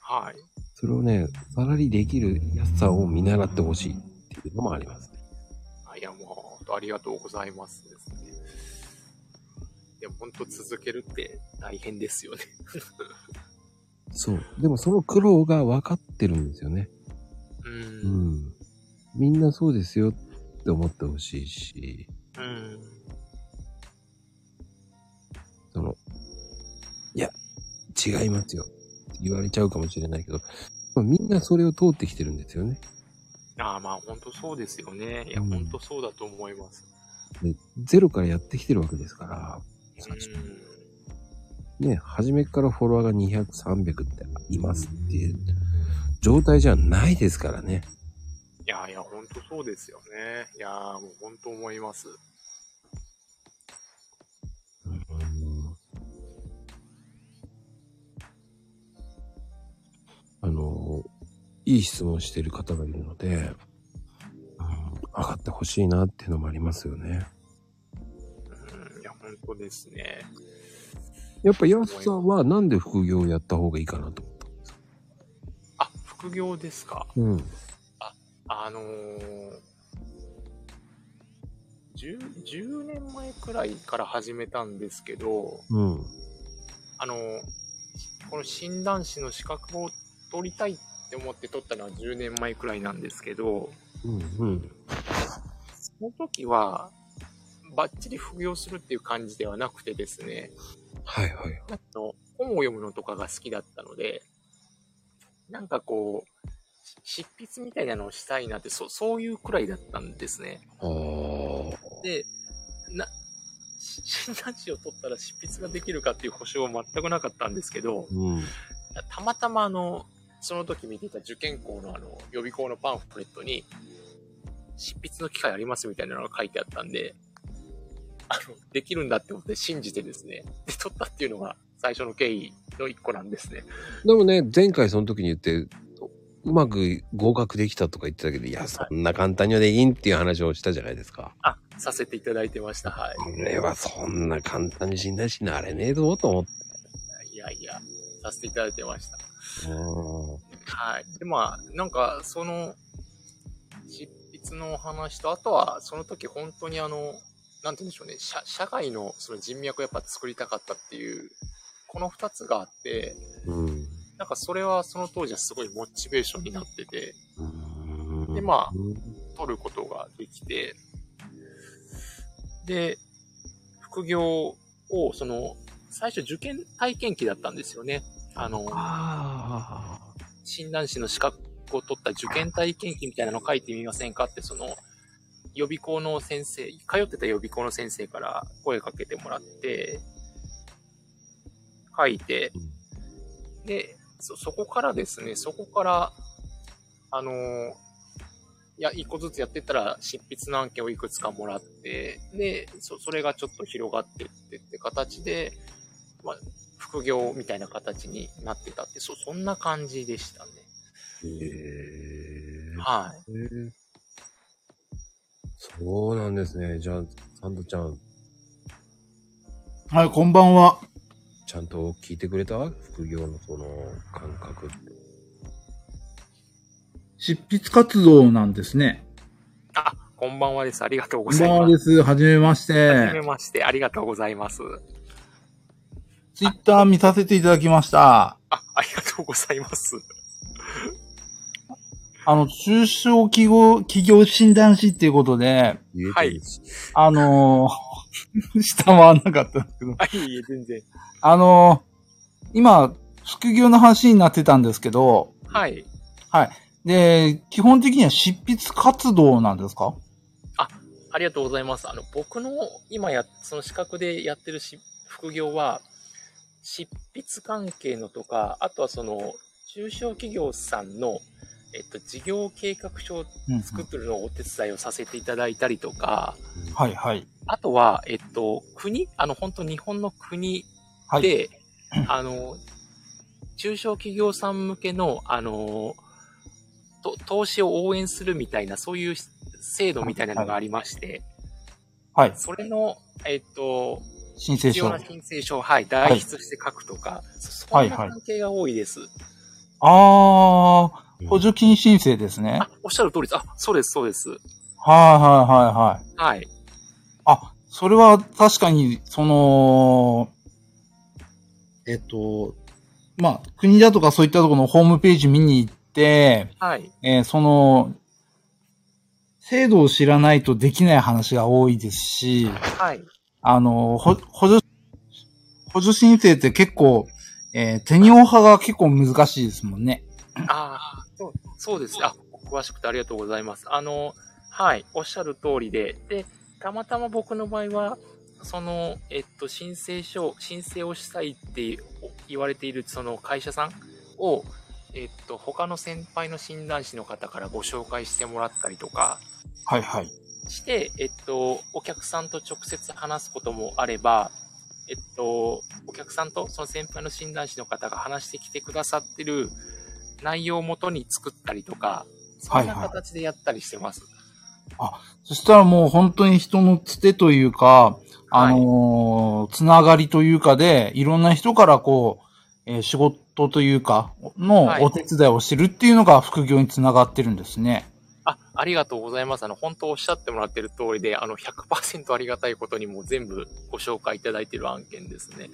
はい。それをね、さらにできる安さを見習ってほしいっていうのもありますね。当ありがとうございますですね。でも本当続けるって大変ですよね。そう。でもその苦労が分かってるんですよね。う。うんん。みんなそうですよって思ってほしいし、うん。その、いや、違いますよって言われちゃうかもしれないけど、まあみんなそれを通ってきてるんですよね。ああ、まあ本当そうですよね。いや、うん本当そうだと思います。でゼロからやってきてるわけですから、うん。ね、初めからフォロワーが200、300っていますっていう状態じゃないですからね。いやいや、本当そうですよね。いやーもう本当思います。うんあの、いい質問してる方がいるので、うん、上がってほしいなっていうのもありますよね。うん、いや、本当ですね。やっぱヤスさんはなんで副業をやった方がいいかなと思ったんですか？あ、副業ですか？うん。あ、あのー、10, 10年前くらいから始めたんですけど、うん。あの、この診断士の資格を取りたいって思って取ったのは10年前くらいなんですけど、うんうん。その時は、バッチリ副業するっていう感じではなくてですね、はいはい。あの本を読むのとかが好きだったので、なんかこう、執筆みたいなのをしたいなって、そそういうくらいだったんですね。で、な、診断士を取ったら執筆ができるかっていう保証は全くなかったんですけど、うん、たまたまあの、その時見てた受験校のあの、予備校のパンフレットに、執筆の機会ありますみたいなのが書いてあったんで、あの、できるんだって思って信じてですね、で、取ったっていうのが最初の経緯の一個なんですね。でもね、前回その時に言って、うまく合格できたとか言ってたけど、いや、そんな簡単にはできんっていう話をしたじゃないですか。あ、させていただいてました。はい。これはそんな簡単に信頼しなれねえぞと思って。いやいや、させていただいてました。はい。で、まあ、なんか、その、執筆の話と、あとは、その時本当にあの、なんて言うんでしょうね、社社外のその人脈をやっぱ作りたかったっていう、この二つがあって、うん、なんかそれはその当時はすごいモチベーションになってて、で、まあ、取ることができて、で、副業を、その、最初受験体験期だったんですよね。あの、あ診断士の資格を取った受験体験記みたいなの書いてみませんかって、その、予備校の先生、通ってた予備校の先生から声かけてもらって、書いて、で、そ、そこからですね、そこから、あのー、いや、一個ずつやってったら、執筆の案件をいくつかもらって、で、そ、それがちょっと広がってってって形で、まあ、副業みたいな形になってたって、そ、そんな感じでしたね。へー。はい。そうなんですね。じゃあ、サンドちゃん。はい、こんばんは。ちゃんと聞いてくれた？副業のその感覚って。執筆活動なんですね。あ、こんばんはです。ありがとうございます。こんばんはです。はじめまして。はじめまして。ありがとうございます。ツイッター見させていただきました。あ、ありがとうございます。あの、中小企業、企業診断士っていうことで、はい。あのー、下回んなかったんですけど。はい、いえ、全然。あのー、今、副業の話になってたんですけど、はい。はい。で、基本的には執筆活動なんですか？あ、ありがとうございます。あの、僕の今や、その資格でやってるし副業は、執筆関係のとか、あとはその、中小企業さんの、えっと、事業計画書を作るのをお手伝いをさせていただいたりとか、うん、はいはい。あとは、えっと、国あの、本当日本の国はい、で、あの、中小企業さん向けの、あの、と投資を応援するみたいな、そういう制度みたいなのがありまして、はい。それの、えっと、申請書。必要な申請書を、はい、代筆して書くとか、はい、そんな関係が多いです。はいはい、ああ、補助金申請ですね。あ、おっしゃる通りです。あ、そうです、そうです。はいはいはいはい。はい。あ、それは確かに、その、えっと、まあ、国だとかそういったところのホームページ見に行って、はい。えー、その、制度を知らないとできない話が多いですし、はい。あの、補助、補助申請って結構、えー、テニオ派が結構難しいですもんね。ああ、そう、そうです。あ、詳しくてありがとうございます。あの、はい、おっしゃる通りで、で、たまたま僕の場合は、その、えっと、申請書、申請をしたいって言われているその会社さんを、えっと、他の先輩の診断士の方からご紹介してもらったりとか、はいはい。して、えっと、お客さんと直接話すこともあれば、えっと、お客さんとその先輩の診断士の方が話してきてくださってる内容をもとに作ったりとか、そんな形でやったりしてます。そしたらもう本当に人のつてというか、あのーつながりというかで、いろんな人からこう、えー仕事というか、のはいお手伝いをしてるっていうのが副業につながってるんですね。あ、ありがとうございます。あの、本当おっしゃってもらってる通りで、あの、100%ありがたいことにもう全部ご紹介いただいてる案件ですね。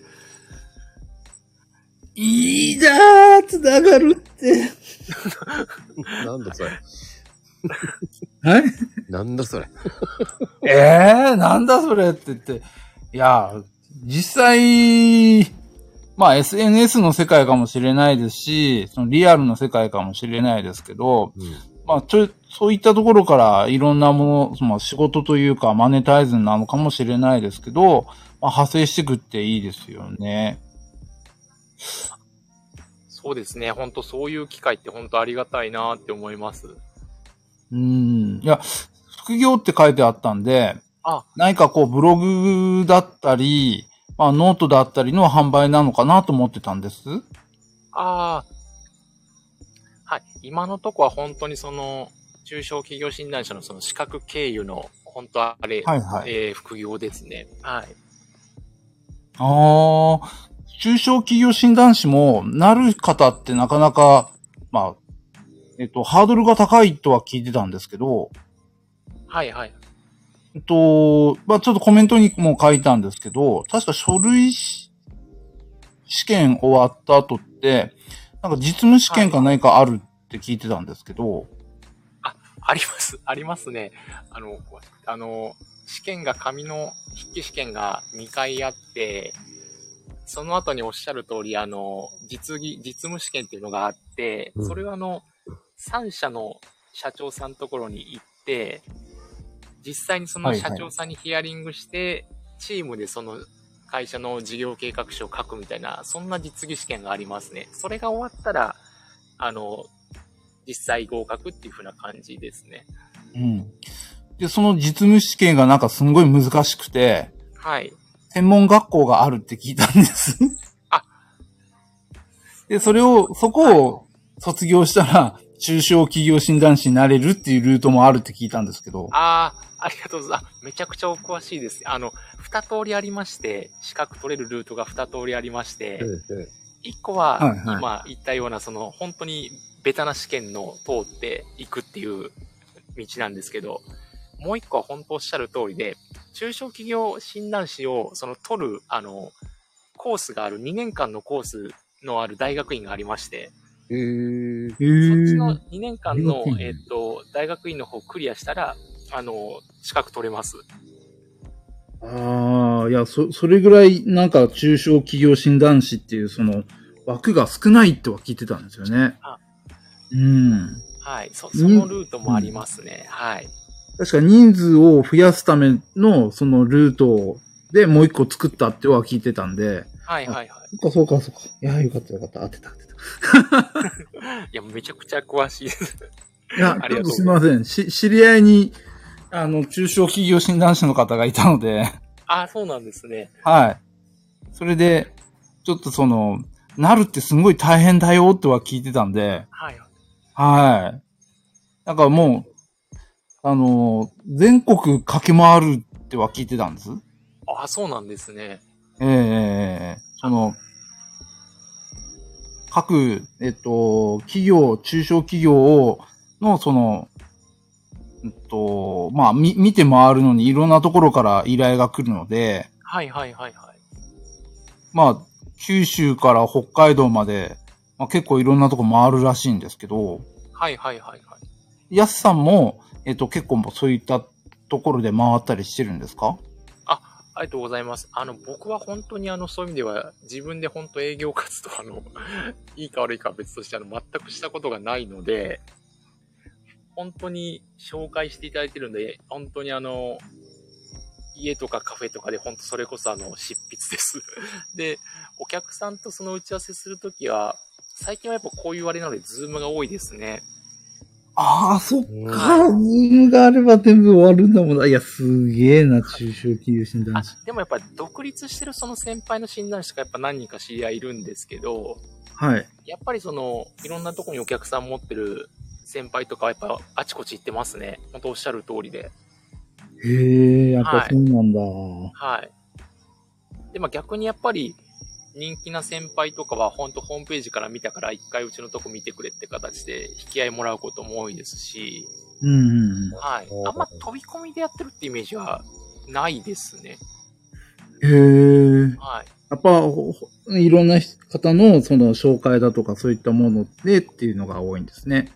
いいじゃー、つながるって。なんだそれ。はい？なんだそれ。ええー、なんだそれって言って。いや、実際、まあ SNS の世界かもしれないですし、そのリアルの世界かもしれないですけど、うん。まあちょ、そういったところからいろんなもの、その仕事というかマネタイズなのかもしれないですけど、まあ派生していくっていいですよね。そうですね。本当そういう機会って本当ありがたいなって思います。うん。いや、副業って書いてあったんで、あ、何かこうブログだったり、まあノートだったりの販売なのかなと思ってたんです。ああ。はい。今のとこは本当にその、中小企業診断士のその資格経由の、本当あれ、はいはい。えー副業ですね。はい。ああ、中小企業診断士もなる方ってなかなか、まあ、えっと、ハードルが高いとは聞いてたんですけど、はいはい。えっと、まあちょっとコメントにも書いたんですけど、確か書類し試験終わった後って、なんか実務試験か何かあるって聞いてたんですけど、あります、ありますね。あの、あの、試験が紙の筆記試験が2回あって、その後におっしゃる通り、あの、実技、実務試験っていうのがあって、うんそれはあの、3社の社長さんのところに行って、実際にその社長さんにヒアリングして、チームでその会社の事業計画書を書くみたいな、そんな実技試験がありますね。それが終わったら、あの、実際合格っていう風な感じですね。うん。で、その実務試験がなんかすんごい難しくて、はい。専門学校があるって聞いたんです。あで、それを、そこを卒業したら、中小企業診断士になれるっていうルートもあるって聞いたんですけど。ああ、ありがとうございます。あめちゃくちゃお詳しいです。あの、二通りありまして、資格取れるルートが二通りありまして、一個は、今言ったような、その、本当にベタな試験の通っていくっていう道なんですけど、もう一個は本当おっしゃる通りで、中小企業診断士を、その、取る、あの、コースがある、2年間のコースのある大学院がありまして、へー。へそっちの2年間の大学、院えっと、大学院の方クリアしたら、あの、資格取れます。ああ、いや、そ、それぐらい、なんか、中小企業診断士っていう、その、枠が少ないっては聞いてたんですよねあ。うん。はい。そ、そのルートもありますね。はい。確か人数を増やすための、そのルートでもう一個作ったっては聞いてたんで、はいはいはい。そっか、そうか、そうか。いや、よかった、よかった。当てた、当てた。いや、めちゃくちゃ詳しいです。いや、ありがとうすみません。し、知り合いに、あの、中小企業診断士の方がいたので、あ、そうなんですね。はい。それで、ちょっとその、なるってすごい大変だよっては聞いてたんで、はい。はい。なんかもう、あの、全国駆け回るっては聞いてたんです？あ、そうなんですね。ええええええその、各、えっと、企業、中小企業を、の、その、えっと、まあ、み、見て回るのにいろんなところから依頼が来るので、はいはいはいはい。まあ、九州から北海道まで、まあ、結構いろんなとこ回るらしいんですけど、はいはいはいはい。やすさんも、えっと、結構そういったところで回ったりしてるんですか？ありがとうございます。あの、僕は本当にあの、そういう意味では、自分で本当営業活動、あの、いいか悪いかは別として、あの、全くしたことがないので、本当に紹介していただいてるんで、本当にあの、家とかカフェとかで本当それこそあの、執筆です。で、お客さんとその打ち合わせするときは、最近はやっぱこういうあれなので、 Zoom が多いですね。ああ、そっうんか。 Zoom があれば全部終わるんだもんな。いや、すげえな、中小企業診断あ士。、でもやっぱ独立してるその先輩の診断士とかやっぱ何人か知り合いいるんですけど、はい。やっぱりその、いろんなとこにお客さん持ってる先輩とかはやっぱあちこち行ってますね。本当おっしゃる通りで。へえ、やっぱそうなんだ。はい。で、まあ逆にやっぱり人気な先輩とかは本当ホームページから見たから一回うちのとこ見てくれって形で引き合いもらうことも多いですし、うんうんはい。あんま飛び込みでやってるってイメージはないですね。うん。へえ。はい。やっぱ、ほほいろんな方のその紹介だとかそういったものでっていうのが多いんですね。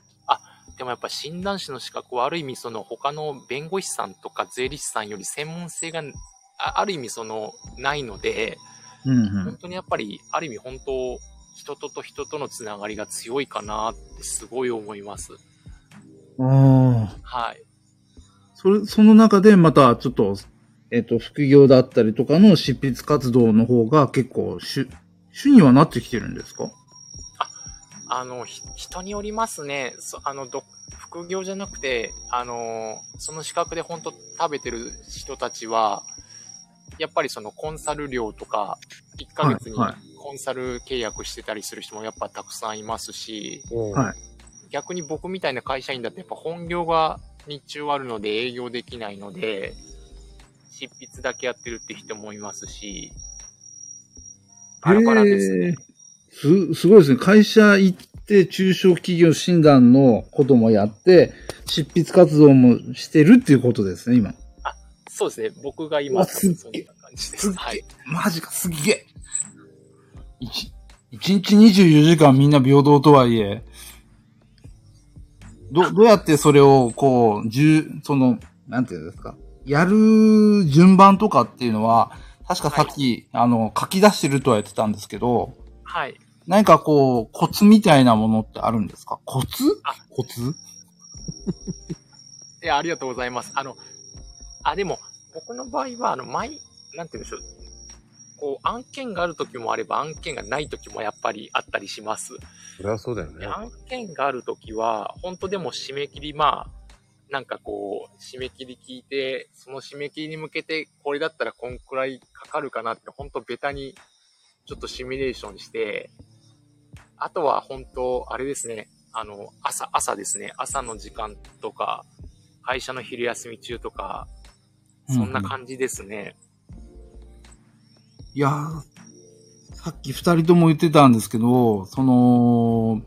でもやっぱ診断士の資格はある意味その他の弁護士さんとか税理士さんより専門性があある意味そのないので、うんう本当にやっぱりある意味本当人とと人とのつながりが強いかなってすごい思います。ん。ああ。はい。それ、その中でまたちょっと、えっ、と、副業だったりとかの執筆活動の方が結構主、主にはなってきてるんですか？あの、ひ人によりますね。そあの、ど、副業じゃなくて、あの、その資格で本当食べてる人たちは、やっぱりそのコンサル料とか、1ヶ月にコンサル契約してたりする人もやっぱたくさんいますし、はい逆に僕みたいな会社員だとやっぱ本業が日中あるので営業できないので、執筆だけやってるって人もいますし、バラバラですね。す、すごいですね。会社行って中小企業診断のこともやって、執筆活動もしてるっていうことですね、今。そうですね。僕が今、そんな感じです。はい。マジか、すっげえ。一、一日24時間みんな平等とはいえ、ど、どうやってそれを、こう、じゅその、なんていうんですか。やる順番とかっていうのは、確かさっき、あの、書き出してるとは言ってたんですけど、はい。何かこう、コツみたいなものってあるんですか？コツ？あコツ？いや、ありがとうございます。あの、あ、でも、僕の場合は、あの、毎、なんて言うんでしょう。こう、案件がある時もあれば、案件がない時もやっぱりあったりします。それはそうだよねで。案件がある時は、本当でも締め切り、まあ、なんかこう、締め切り聞いて、その締め切りに向けて、これだったらこんくらいかかるかなって、本当ベタに、ちょっとシミュレーションして、あとは本当、あれですね、あの、朝、朝ですね、朝の時間とか、会社の昼休み中とか、そんな感じですね。いやー、さっき二人とも言ってたんですけど、その、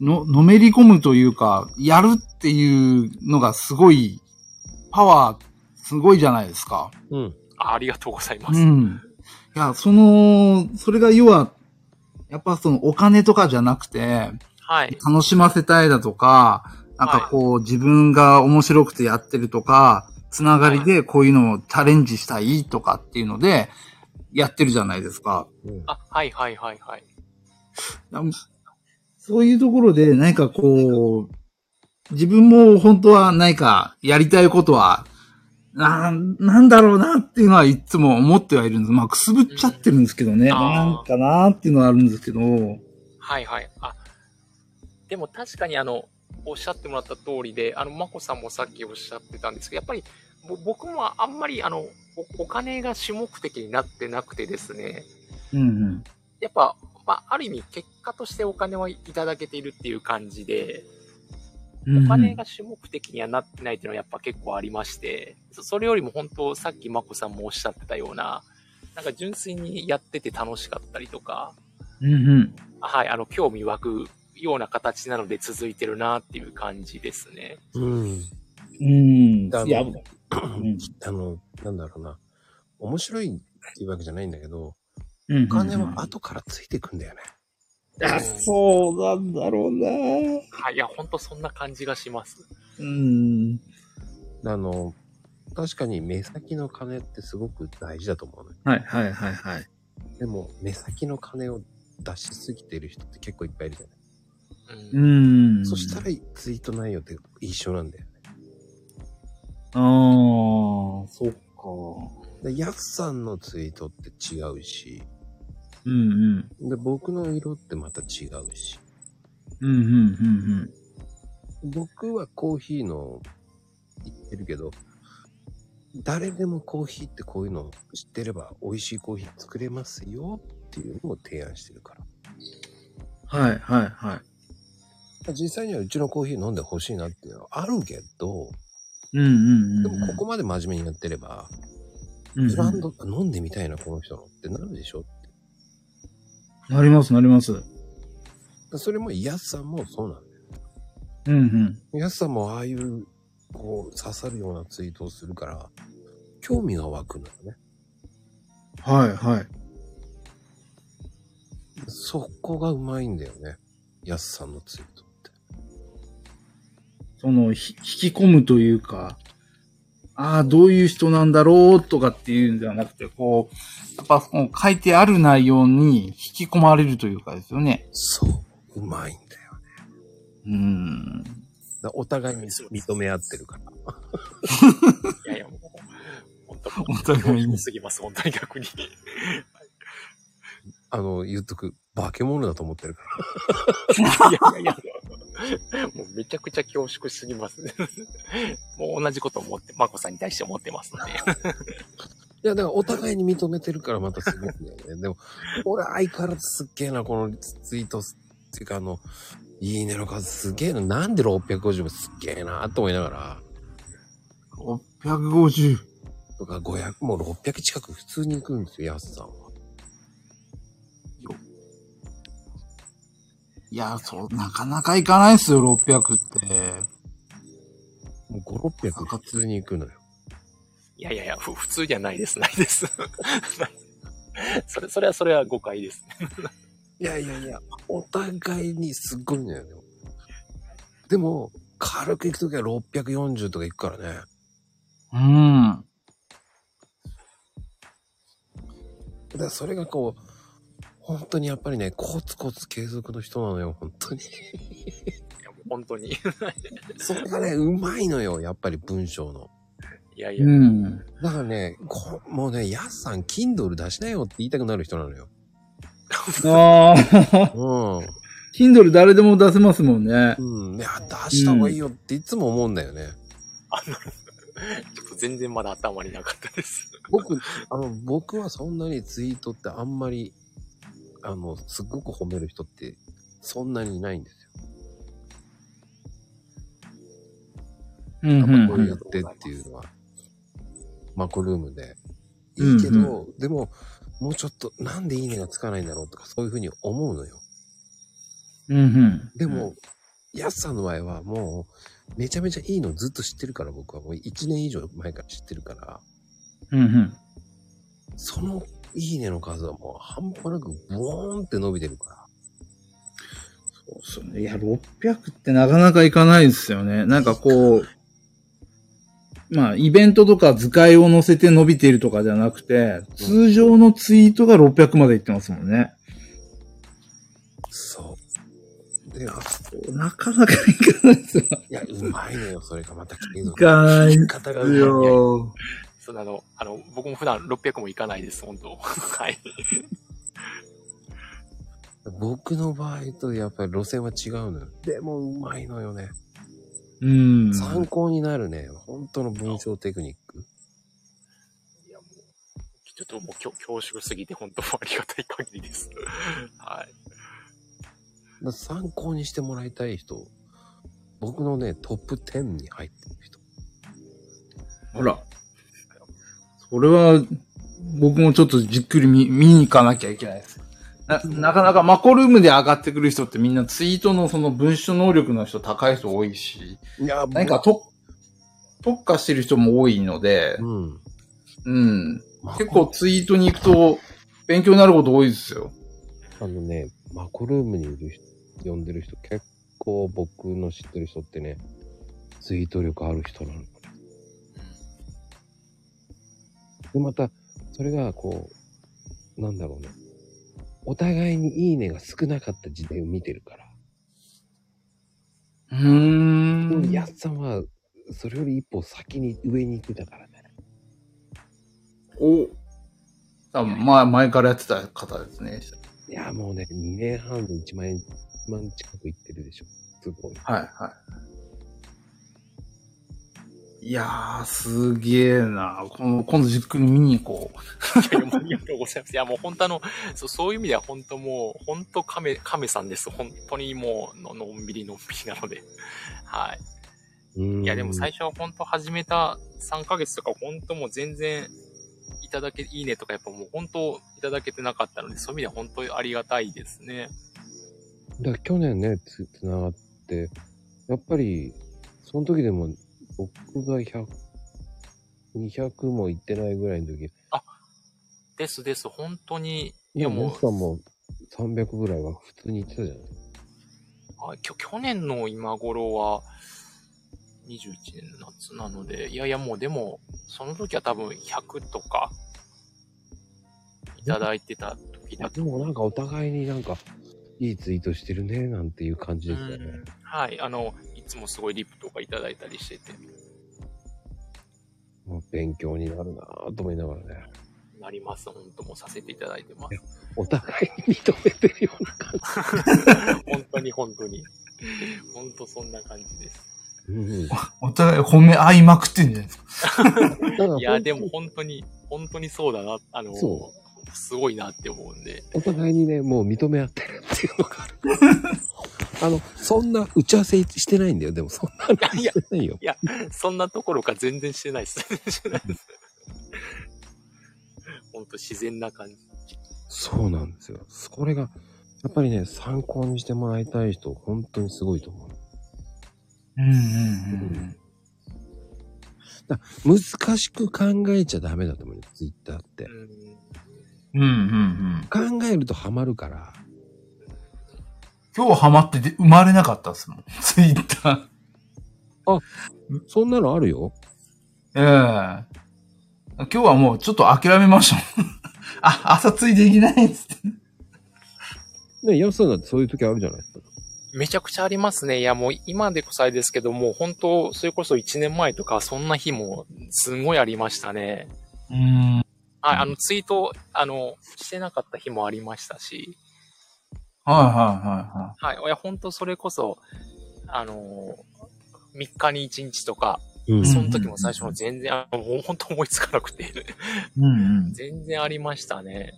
の、のめり込むというか、やるっていうのがすごい、パワー、すごいじゃないですか。うん。あありがとうございます。うん。いや、その、それが要は、やっぱそのお金とかじゃなくて、はい。楽しませたいだとか、なんかこう、自分が面白くてやってるとか、つながりでこういうのをチャレンジしたいとかっていうので、やってるじゃないですか。うん。あ、はいはいはいはい。そういうところで何かこう、自分も本当は何かやりたいことは、な、なんだろうなっていうのはいつも思ってはいるんです。まあ、くすぶっちゃってるんですけどね。うんなんかなっていうのはあるんですけど。はいはい。あ、でも確かにあの、おっしゃってもらった通りで、あの、まこさんもさっきおっしゃってたんですけど、やっぱり、ぼ僕もあんまりあのお、お金が主目的になってなくてですね、うんうん。やっぱ、まあ、ある意味結果としてお金はいただけているっていう感じで、お金が主目的にはなってないっていうのはやっぱ結構ありまして、そそれよりも本当さっきまこさんもおっしゃってたような、なんか純粋にやってて楽しかったりとか、うんうん。はい、あの、興味湧くような形なので続いてるなっていう感じですね。うん。うん。いや、うんあの、なんだろうな。面白いっていうわけじゃないんだけど、うんお金は後からついてくんだよね。あ、そうなんだろうなはい、いや、ほんとそんな感じがします。うん。あの、確かに目先の金ってすごく大事だと思うのよ。はいはいはいはい。でも、目先の金を出しすぎてる人って結構いっぱいいるじゃない。うん。うん。そしたらツイート内容って一緒なんだよね。ああ、そっか。で、ヤスさんのツイートって違うし、うんうん。で、僕の色ってまた違うし、うんうんうん僕はコーヒーの言ってるけど、誰でもコーヒーってこういうの知ってれば美味しいコーヒー作れますよっていうのを提案してるから。はい、はい、はい。実際にはうちのコーヒー飲んでほしいなっていうのはあるけど、うんうんうん。でもここまで真面目にやってれば、うんうんブランド、飲んでみたいな、この人のってなるでしょ？なります、なります。それもイさんもそうなんだよ。うんうん。やすさんもああいう、こう、刺さるようなツイートをするから、興味が湧くのよね。はい、はい。そこがうまいんだよね。やすさんのツイート。その、ひ引き込むというか、ああ、どういう人なんだろうとかっていうんではなくて、こう、やっぱこう書いてある内容に引き込まれるというかですよね。そう。うまいんだよね。うーん。だお互いに認め合ってるから。いやいや、もう、本当お互いにすぎます、本当に逆に。あの、言っとく、化け物だと思ってるか いやいやいや、もうめちゃくちゃ恐縮しすぎますね。もう同じこと思って、まこさんに対して思ってますので。ら。いや、だからお互いに認めてるからまたすごいんだよね。でも、俺相変わらずすっげえな、このツイート、っていうかあの、いいねの数すげえな。なんで650もすっげえな、と思いながら。650。とか500も600近く普通に行くんですよ、やすさんは。いや、そう、なかなかいかないっすよ、600って。もう5、600普通に行くのよ。いやいやいや、ふ普通じゃないです、ないです。それ、それは、それは誤解ですね。いやいやいや、お互いにすっごいんだよね。でも、軽く行くときは640とか行くからね。うん。だからそれがこう、本当にやっぱりね、コツコツ継続の人なのよ、本当に。いやもう本当に。い それがね、うまいのよ、やっぱり文章の。やいや、うん。だからね、こもうね、やすさん、Kindle 出しなよって言いたくなる人なのよ。ああ、うん。Kindle 誰でも出せますもんね。うん。いや、出した方がいいよっていつも思うんだよね。あの、ちょっと全然まだ頭になかったです。僕、あの、僕はそんなにツイートってあんまり、あの、すっごく褒める人って、そんなにいないんですよ。うんやっぱこうんうやってっていうのは、マコルームで。いいけど、でも、もうちょっと、なんでいいねがつかないんだろうとか、そういうふうに思うのよ。うんうん。でも、やすさんの場合はもう、めちゃめちゃいいのずっと知ってるから、僕はもう1年以上前から知ってるから、うんうん。そのいいねの数はもう半端なくボーンって伸びてるから。そうっすよね。いや、600ってなかなかいかないですよね。なんかこう、まあ、イベントとか図解を載せて伸びているとかじゃなくて、通常のツイートが600までいってますもんね。そう。で、あなかなかいかないですよ。いや、うまいのよ、それがまた継い続。かないで方がうすまい。よ。そのあの、あの、僕も普段600もいかないです、本当 はい。僕の場合とやっぱり路線は違うのよ。でもうまいのよね。うん。参考になるね。本当の文章テクニック。いや、もう、ちょっともう恐恐縮すぎて本当ありがたい限りです。はい。参考にしてもらいたい人、僕のね、トップ10に入ってる人。ほら。それは、僕もちょっとじっくり見見に行かなきゃいけないです。な、なかなかマコルームで上がってくる人ってみんなツイートのその文章能力の人高い人多いし、いや、何かと、特化してる人も多いので、うん。うん。ま結構ツイートに行くと勉強になること多いですよ。あのね、マコルームにいる人、呼んでる人、結構僕の知ってる人ってね、ツイート力ある人なの。で、また、それがこう、なんだろうね。お互いにいいねが少なかった時代を見てるから。うーん。やっさんは、それより一歩先に上に行ってたからね。お。多分、まあ、前からやってた方ですね。いや、もうね、2年半で1万円、1万近く行ってるでしょ。すごい。はい、はいやー、すげえな。この、今度じっくり見に行こう。いやありがとうございます。いや、もう本当あの、そうそういう意味では本当もう、本当亀、亀さんです。本当にもうの、のんびりのんびりなので。はい。うんいや、でも最初は本当始めた3ヶ月とか本当もう全然いただけ、いいねとかやっぱもう本当いただけてなかったので、そういう意味では本当にありがたいですね。だから去年ね、つ、つながって、やっぱり、その時でも、僕が100、200も行ってないぐらいの時、ですです、本当に。いや、もも。ううさんも300ぐらいは普通に行ってたじゃない。あきょ去年の今頃は、21年の夏なので、いやいやもうでも、その時は多分100とか、いただいてた時だと。でもなんかお互いになんか、いいツイートしてるね、なんていう感じでしたね。うん。はい、あの、いつもすごいリプとかいただいたりしてて、もう勉強になるなぁと思いながらね。なります。本当もうさせていただいてます。お互いに認めてるような感 本当に本当に。本当そんな感じです。じ。うん。お互い褒め合いまくってんじゃないですか。らいや、でも本当に、本当にそうだな、あの、そすごいなって思うんで。お互いにね、もう認め合ってるっていうのがある。あの、そんな打ち合わせしてないんだよ。でもそんな話いやしてないよ。そんなところか全然してないです。全然してないです。本当自然な感じ。そうなんですよ。これが、やっぱりね、参考にしてもらいたい人、本当にすごいと思う。うんうんうん。難しく考えちゃダメだと思うよ、ツイッターってう。ん。うんうんうん。考えるとハマるから。今日ハマってで生まれなかったっすもん。ツイッター。そんなのあるよ。ええ今日はもうちょっと諦めましたもん。あ、朝ついできないっつって。ね、ヤスさんだってそういう時あるじゃないですか。めちゃくちゃありますね。いや、もう今でこそあれですけども、本当それこそ1年前とか、そんな日もすごいありましたね。うん。はい、あの、ツイート、あの、してなかった日もありましたし、はいはいははい、いや、本当それこそ、あの、3日に1日とか、うんその時も最初の全然、あのもう本当思いつかなくて、いはい。うん全然ありましたね。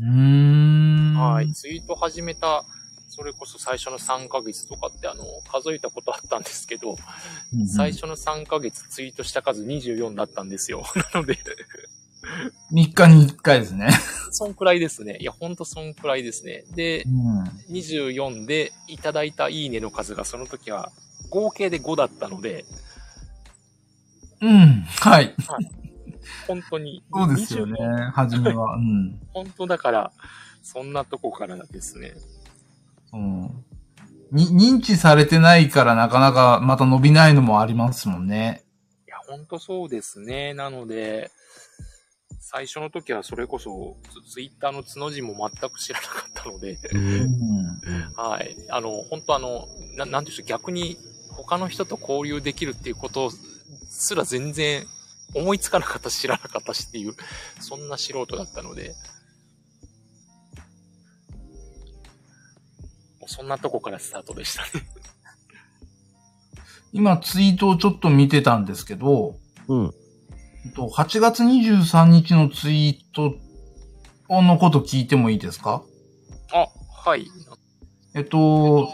うん。うーん。はい。。ツイート始めた、それこそ最初の3ヶ月とかって、あの、数えたことあったんですけど、最初の3ヶ月ツイートした数24だったんですよ。なので、3日に1回ですね。そんくらいですね。いや、ほんとそんくらいですね。でう、ん。24でいただいたいいねの数がその時は合計で5だったので、うん。はい。本当に。そうですよね24。初めは。うん。本当だから、そんなとこからですね。うん。に、認知されてないからなかなかまた伸びないのもありますもんね。いや、ほんとそうですね。なので、最初の時はそれこそツツイッターの角字も全く知らなかったので。はい。あの、本当あの、ななんていうんでしょう、逆に他の人と交流できるっていうことすら全然思いつかなかったし、知らなかったしっていう、そんな素人だったので、もうそんなとこからスタートでしたね。今ツイートをちょっと見てたんですけど、うん。と8月23日のツイートのこと聞いてもいいですか？あ、はい。えっと、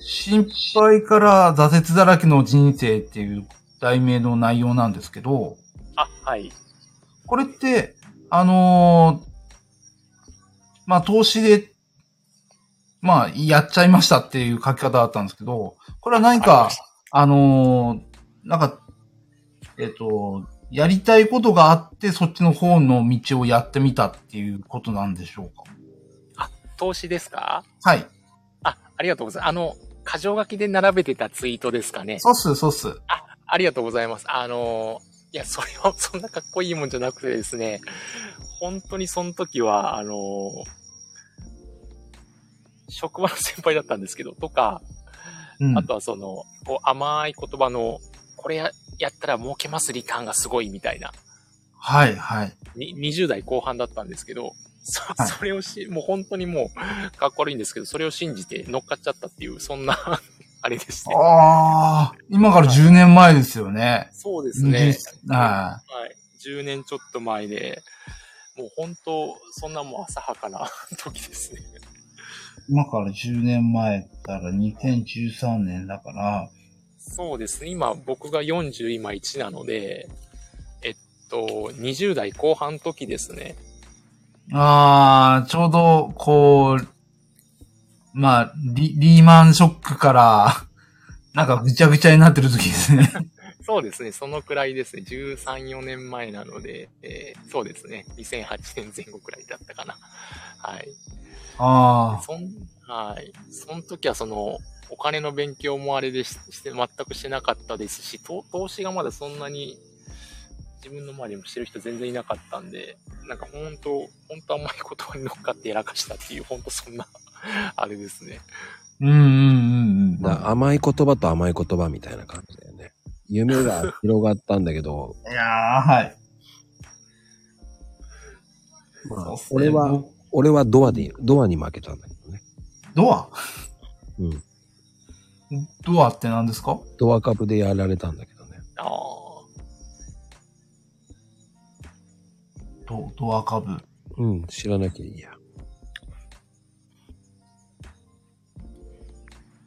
心配から挫折だらけの人生っていう題名の内容なんですけど、あ、はい。これって、あのーまあ、投資で、まあ、やっちゃいましたっていう書き方だったんですけど、これは何か、あのーなんか、えっ、と、やりたいことがあって、そっちの方の道をやってみたっていうことなんでしょうか？投資ですか？はい。あ、ありがとうございます。あの、箇条書きで並べてたツイートですかね？そうっす、そうっす。ありがとうございます。あの、いや、それは そんなかっこいいもんじゃなくてですね、本当にその時は、あの、職場の先輩だったんですけど、とか、うん。あとはその、こう甘い言葉の、これややったら儲けますリターンがすごいみたいな、はい、はい。に20代後半だったんですけど、そはいそれをし、もう本当にもう、かっこ悪いんですけど、それを信じて乗っかっちゃったっていう、そんな あれでして。ああ、今から10年前ですよね。そうですね。ははい。10年ちょっと前で、もう本当、そんなもう浅はかな時ですね。い。今から10年前だから2013年だから、そうですね。今、僕が40、今1なので、えっと、20代後半の時ですね。ああ、ちょうど、こう、まあリ、リーマンショックから、なんかぐちゃぐちゃになってる時ですね。そうですね。そのくらいですね。13、4年前なので、えーそうですね。2008年前後くらいだったかな。はい。あそん、はい。その時はその、お金の勉強もあれでしして、全くしてなかったですし、投投資がまだそんなに、自分の周りでもしてる人全然いなかったんで、なんか本当、本当甘い言葉に乗っかってやらかしたっていう、本当そんな、あれですね。あ、うんうんうんうん。甘い言葉と甘い言葉みたいな感じだよね。夢が広がったんだけど、いやー、はい。まあ俺は僕、俺はドアで、ドアに負けたんだけどね。ドア？うん。ドアって何ですか？ドア株でやられたんだけどね。ああ。ドドア株。うん、知らなきゃいいや。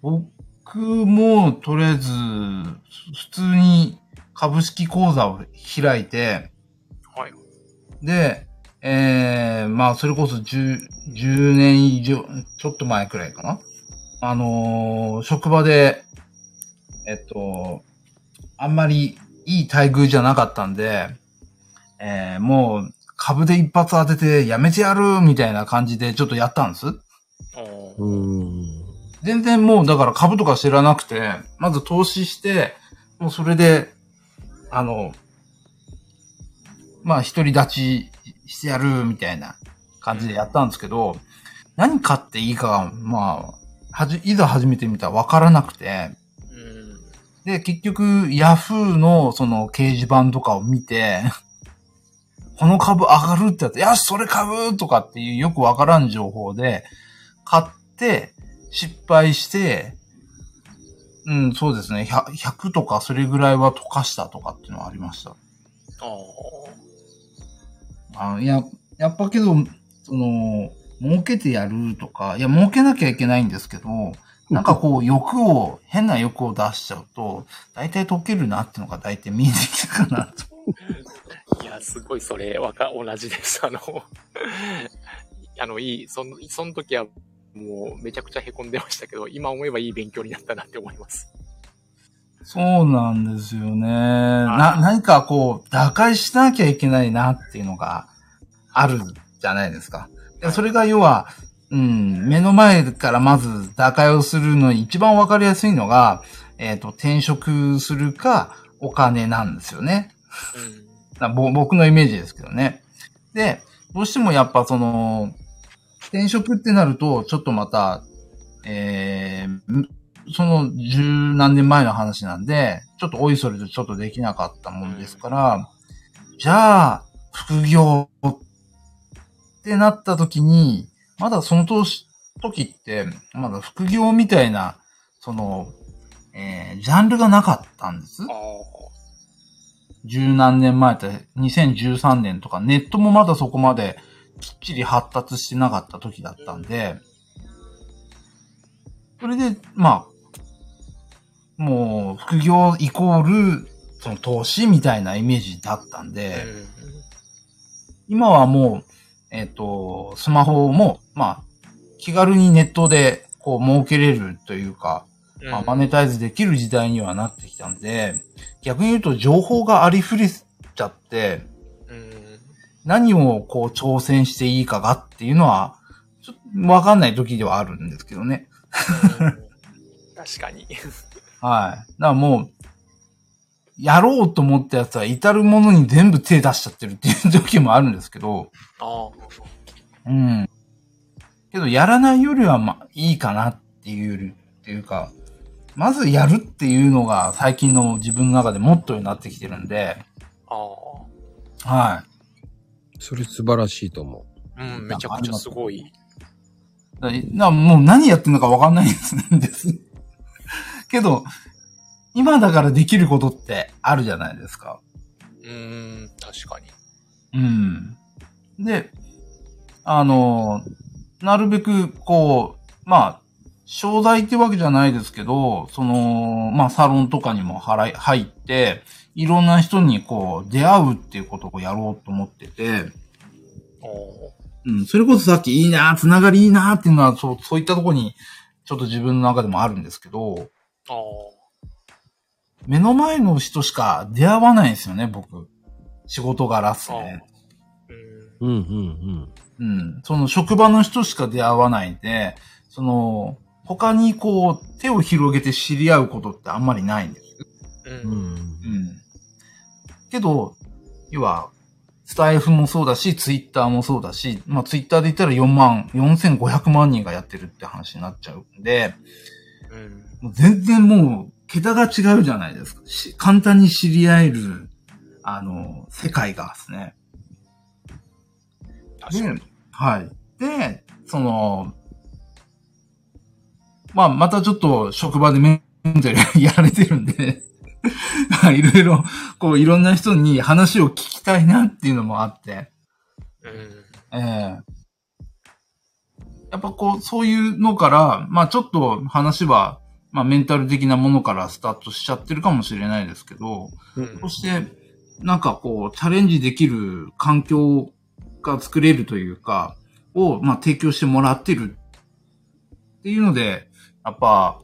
僕も、とりあえず、普通に株式口座を開いて、はい。で、えー、まあ、それこそ10、10年以上、ちょっと前くらいかな。あのー職場で、えっと、あんまりいい待遇じゃなかったんで、えー、もう、株で一発当ててやめてやるみたいな感じでちょっとやったんです。全然もう、だから株とか知らなくて、まず投資して、もうそれで、あの、まあ、独り立ちしてやるみたいな感じでやったんですけど、何買っていいかが、まあ、はじ、いざ始めてみたら分からなくて、うん。で、結局、ヤフーのその掲示板とかを見て、この株上がるってやって、よし、それ株とかっていうよくわからん情報で、買って、失敗して、うん、そうですね、100, 100とかそれぐらいは溶かしたとかっていうのはありました。ああ。あいや、やっぱけど、その、儲けてやるとか、いや、儲けなきゃいけないんですけど、なんかこう、欲を、変な欲を出しちゃうと、大体溶けるなっていうのが大体見えてきたかなと。いや、すごいそれ、わか、同じです。あの、あの、いい、その、その時は、もう、めちゃくちゃ凹んでましたけど、今思えばいい勉強になったなって思います。そうなんですよね。な、何かこう、打開しなきゃいけないなっていうのがあるじゃないですか。でそれが要は、うん、目の前からまず打開をするのに一番わかりやすいのが、えっ、と、転職するかお金なんですよね。うん。僕のイメージですけどね。で、どうしてもやっぱその、転職ってなると、ちょっとまた、えー、んその十何年前の話なんで、ちょっとおいそれとちょっとできなかったもんですから、じゃあ、副業ってなった時に、まだその年時って、まだ副業みたいな、その、えージャンルがなかったんです。十何年前って2013年とかネットもまだそこまできっちり発達してなかった時だったんで、それで、まあ、もう副業イコールその投資みたいなイメージだったんで、今はもう、えっ、と、スマホも、まあ、気軽にネットでこう儲けれるというか、うん。まあ、マネタイズできる時代にはなってきたんで、逆に言うと情報がありふれちゃって、うん。何をこう挑戦していいかがっていうのは、ちょっとわかんない時ではあるんですけどね。確かに。はい。だからもう、やろうと思ったやつは至るものに全部手出しちゃってるっていう時もあるんですけど、ああ。うん。けど、やらないよりはまあ、いいかなっていうより、っていうか、まずやるっていうのが最近の自分の中でモットーになってきてるんで、あはい。それ素晴らしいと思あ。うん、めちゃくちゃすごい。だなもう何やってんのかわかんないんです。けど、今だからできることってあるじゃないですか。うーん、確かに。うん。で、あの、なるべく、こう、まあ、商材ってわけじゃないですけど、その、まあ、サロンとかにも払い、入って、いろんな人にこう、出会うっていうことをやろうと思ってて、おうん、それこそさっきいいな、つながりいいなっていうのは、そう、そういったところに、ちょっと自分の中でもあるんですけど。目の前の人しか出会わないんですよね、僕。仕事柄っすね。うん。うんうんうん。その職場の人しか出会わないで、その、他にこう、手を広げて知り合うことってあんまりないんです。う。うん。うんん。うん。けど、要は、スタイフもそうだし、ツイッターもそうだし、まあツイッターで言ったら4万、4500万人がやってるって話になっちゃうんで、うん。もう全然もう、桁が違うじゃないですか。し簡単に知り合える、あの、世界がですね。確かに。はい。で、その、まあ、またちょっと職場でメンタルやられてるんで、いろいろ、こう、いろんな人に話を聞きたいなっていうのもあって、うん。ええやっぱこう、そういうのから、まあちょっと話は、まあメンタル的なものからスタートしちゃってるかもしれないですけど、うんそして、なんかこう、チャレンジできる環境が作れるというか、を、まあ提供してもらってるっていうので、やっぱ、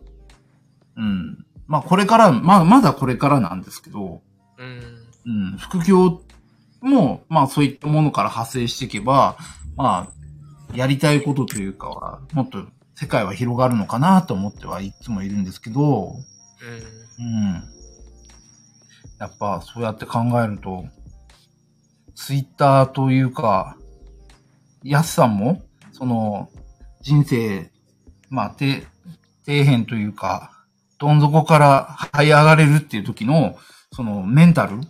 うん。まあこれから、まあまだこれからなんですけど、うん。うん、副業も、まあそういったものから派生していけば、まあ、やりたいことというかは、もっと世界は広がるのかなと思ってはいつもいるんですけど、うん。うん。やっぱそうやって考えると、ツイッターというか、ヤスさんも、その、人生、まあ、底、底辺というか、どん底から這い上がれるっていう時の、そのメンタル、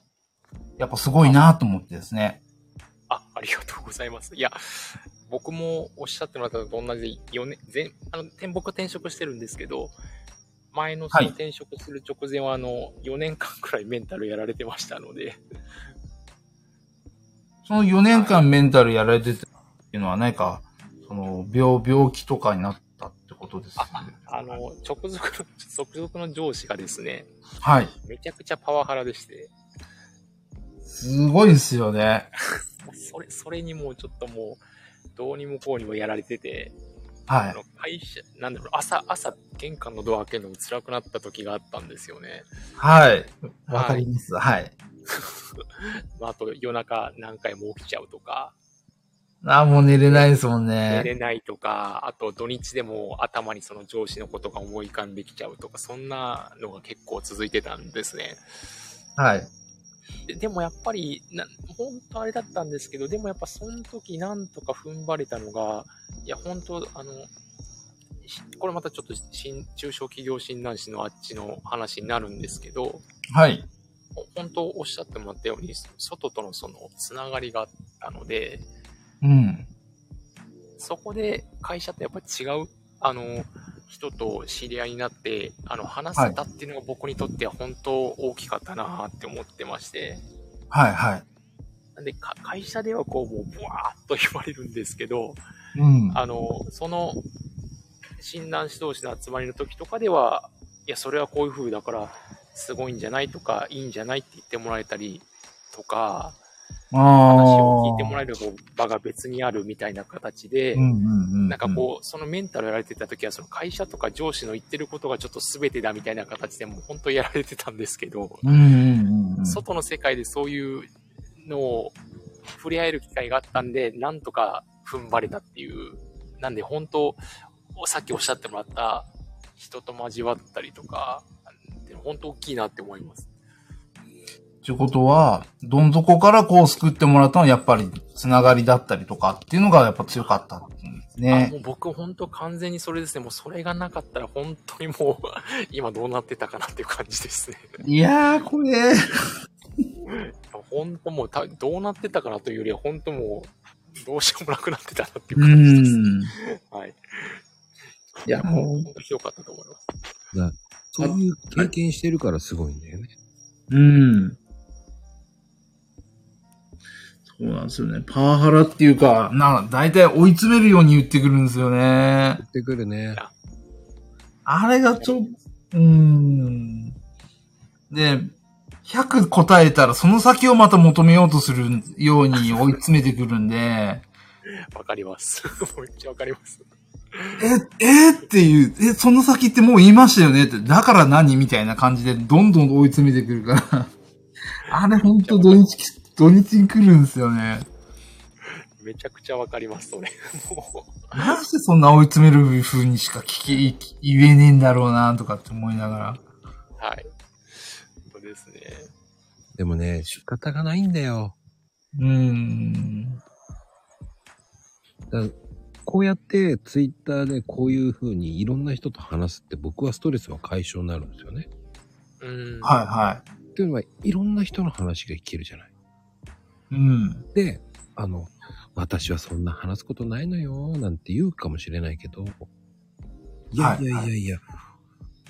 やっぱすごいなと思ってですね。あ、ありがとうございます。いや、僕もおっしゃってもらったのと同じで、4年、全、あの、転僕転職してるんですけど、前のそのはい転職する直前は、あの、4年間くらいメンタルやられてましたので、その4年間メンタルやられてたっていうのは何か、その、病、病気とかになったってことですよね。あの、直属の、直属の上司がですね、はい。めちゃくちゃパワハラでして、すごいですよね。それ、それにもうちょっともう、どうにもこうにもやられてて、はい。あの会社、なんだろう、朝、朝、玄関のドア開けるのが辛くなった時があったんですよね。はい。わかります。はい。まあ、あと夜中何回も起きちゃうとか、あ、もう寝れないですもんね。寝れないとか、あと土日でも頭にその上司のことが思い浮かんできちゃうとか、そんなのが結構続いてたんですね。はい。ででもやっぱりな、本当あれだったんですけど、でもやっぱその時なんとか踏ん張れたのが、いや本当あの、しこれまたちょっと新中小企業診断士のあっちの話になるんですけど、はい。ほ本当おっしゃってもらったように、外とのそのつながりがあったので、うん。そこで会社ってやっぱ違う、あの、人と知り合いになって、あの、話せたっていうのが僕にとっては本当大きかったなって思ってまして、はい、はい。なんでか会社ではこうもうブワーッと言われるんですけど、うん。あの、その診断士同士の集まりの時とかでは、いや、それはこういう風だから、すごいんじゃないとか、いいんじゃないって言ってもらえたりとか、あ話を聞いてもらえる場が別にあるみたいな形で。なんかこう、そのメンタルやられてた時は、その会社とか上司の言ってることがちょっと全てだみたいな形でもう本当やられてたんですけど。外の世界でそういうのを触れ合える機会があったんで、なんとか踏ん張れたっていう。なんで本当、さっきおっしゃってもらった人と交わったりとか、本当大きいなって思います。ということは、どん底からこう救ってもらったのはやっぱりつながりだったりとかっていうのがやっぱ強かったんですあねも。う僕本当完全にそれですね。もうそれがなかったら本当にもう 今どうなってたかなっていう感じですね。いやー、これ、本当もうたどうなってたかなというよりは本当もうどうしようもなくなってたなっていうう感じです。ん。はい。いや、もう、本当ひどかったと思います。そういう経験してるからすごいんだよね。うん。そうなんですよね。パワハラっていうか、な大体追い詰めるように言ってくるんですよね。やってくるね。あれがちょっと、うーん。で、100答えたらその先をまた求めようとするように追い詰めてくるんで、わかります。めっちゃわかります。え、えっていう、え、その先ってもう言いましたよね？って、だから何？みたいな感じでどんどん追い詰めてくるから。あれほんと土日き、土日に来るんですよね。めちゃくちゃわかります、それ。も なんでそんな追い詰める風にしか聞き、言えねえんだろうなとかって思いながら。う、はい。本当ですね。でもね、仕方がないんだよ。うーん。だこうやってツイッターでこういう風にいろんな人と話すって僕はストレスは解消になるんですよね。うん。はいはっていうのは、いろんな人の話が聞けるじゃない。い。うん。で、あの、私はそんな話すことないのよ、なんて言うかもしれないけど、いやいやいやいや、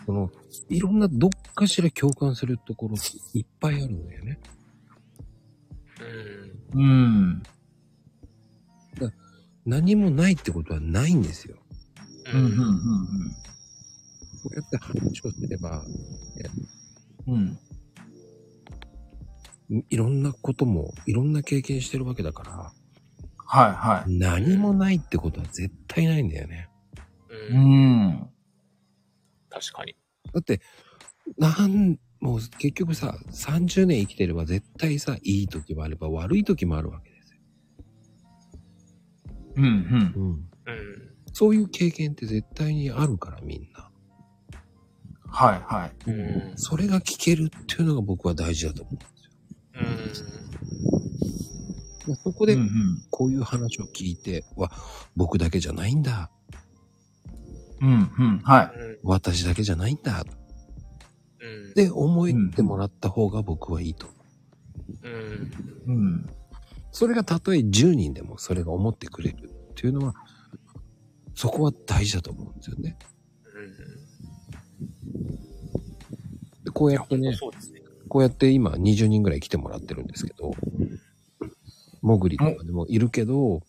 その、いろんなどっかしら共感するところっていっぱいあるんだよね。うん。うん。何もないってことはないんですよ。うん。うん。うん。こうやって話をすれば、うん。うん。いろんなことも、いろんな経験してるわけだから、はいはい。何もないってことは絶対ないんだよね。ううん。ん。確かに。だって、なん、もう結局さ、30年生きてれば絶対さ、いい時もあれば悪い時もあるわけですよ。うん。うん。うん。うん。そういう経験って絶対にあるからみんな。はいはい。うん。それが聞けるっていうのが僕は大事だと思う。うん。そこでうんうんこういう話を聞いて、わ、僕だけじゃないんだ。うん。うん。は私だけじゃないんだ。うん。って思えてもらった方が僕はいいと思う。うん。い。うん。それがたとえ10人でもそれが思ってくれるっていうのは、そこは大事だと思うんですよね。でこういや、やってねそうですね。こうやって今20人ぐらい来てもらってるんですけど、もぐりとかでもいるけど、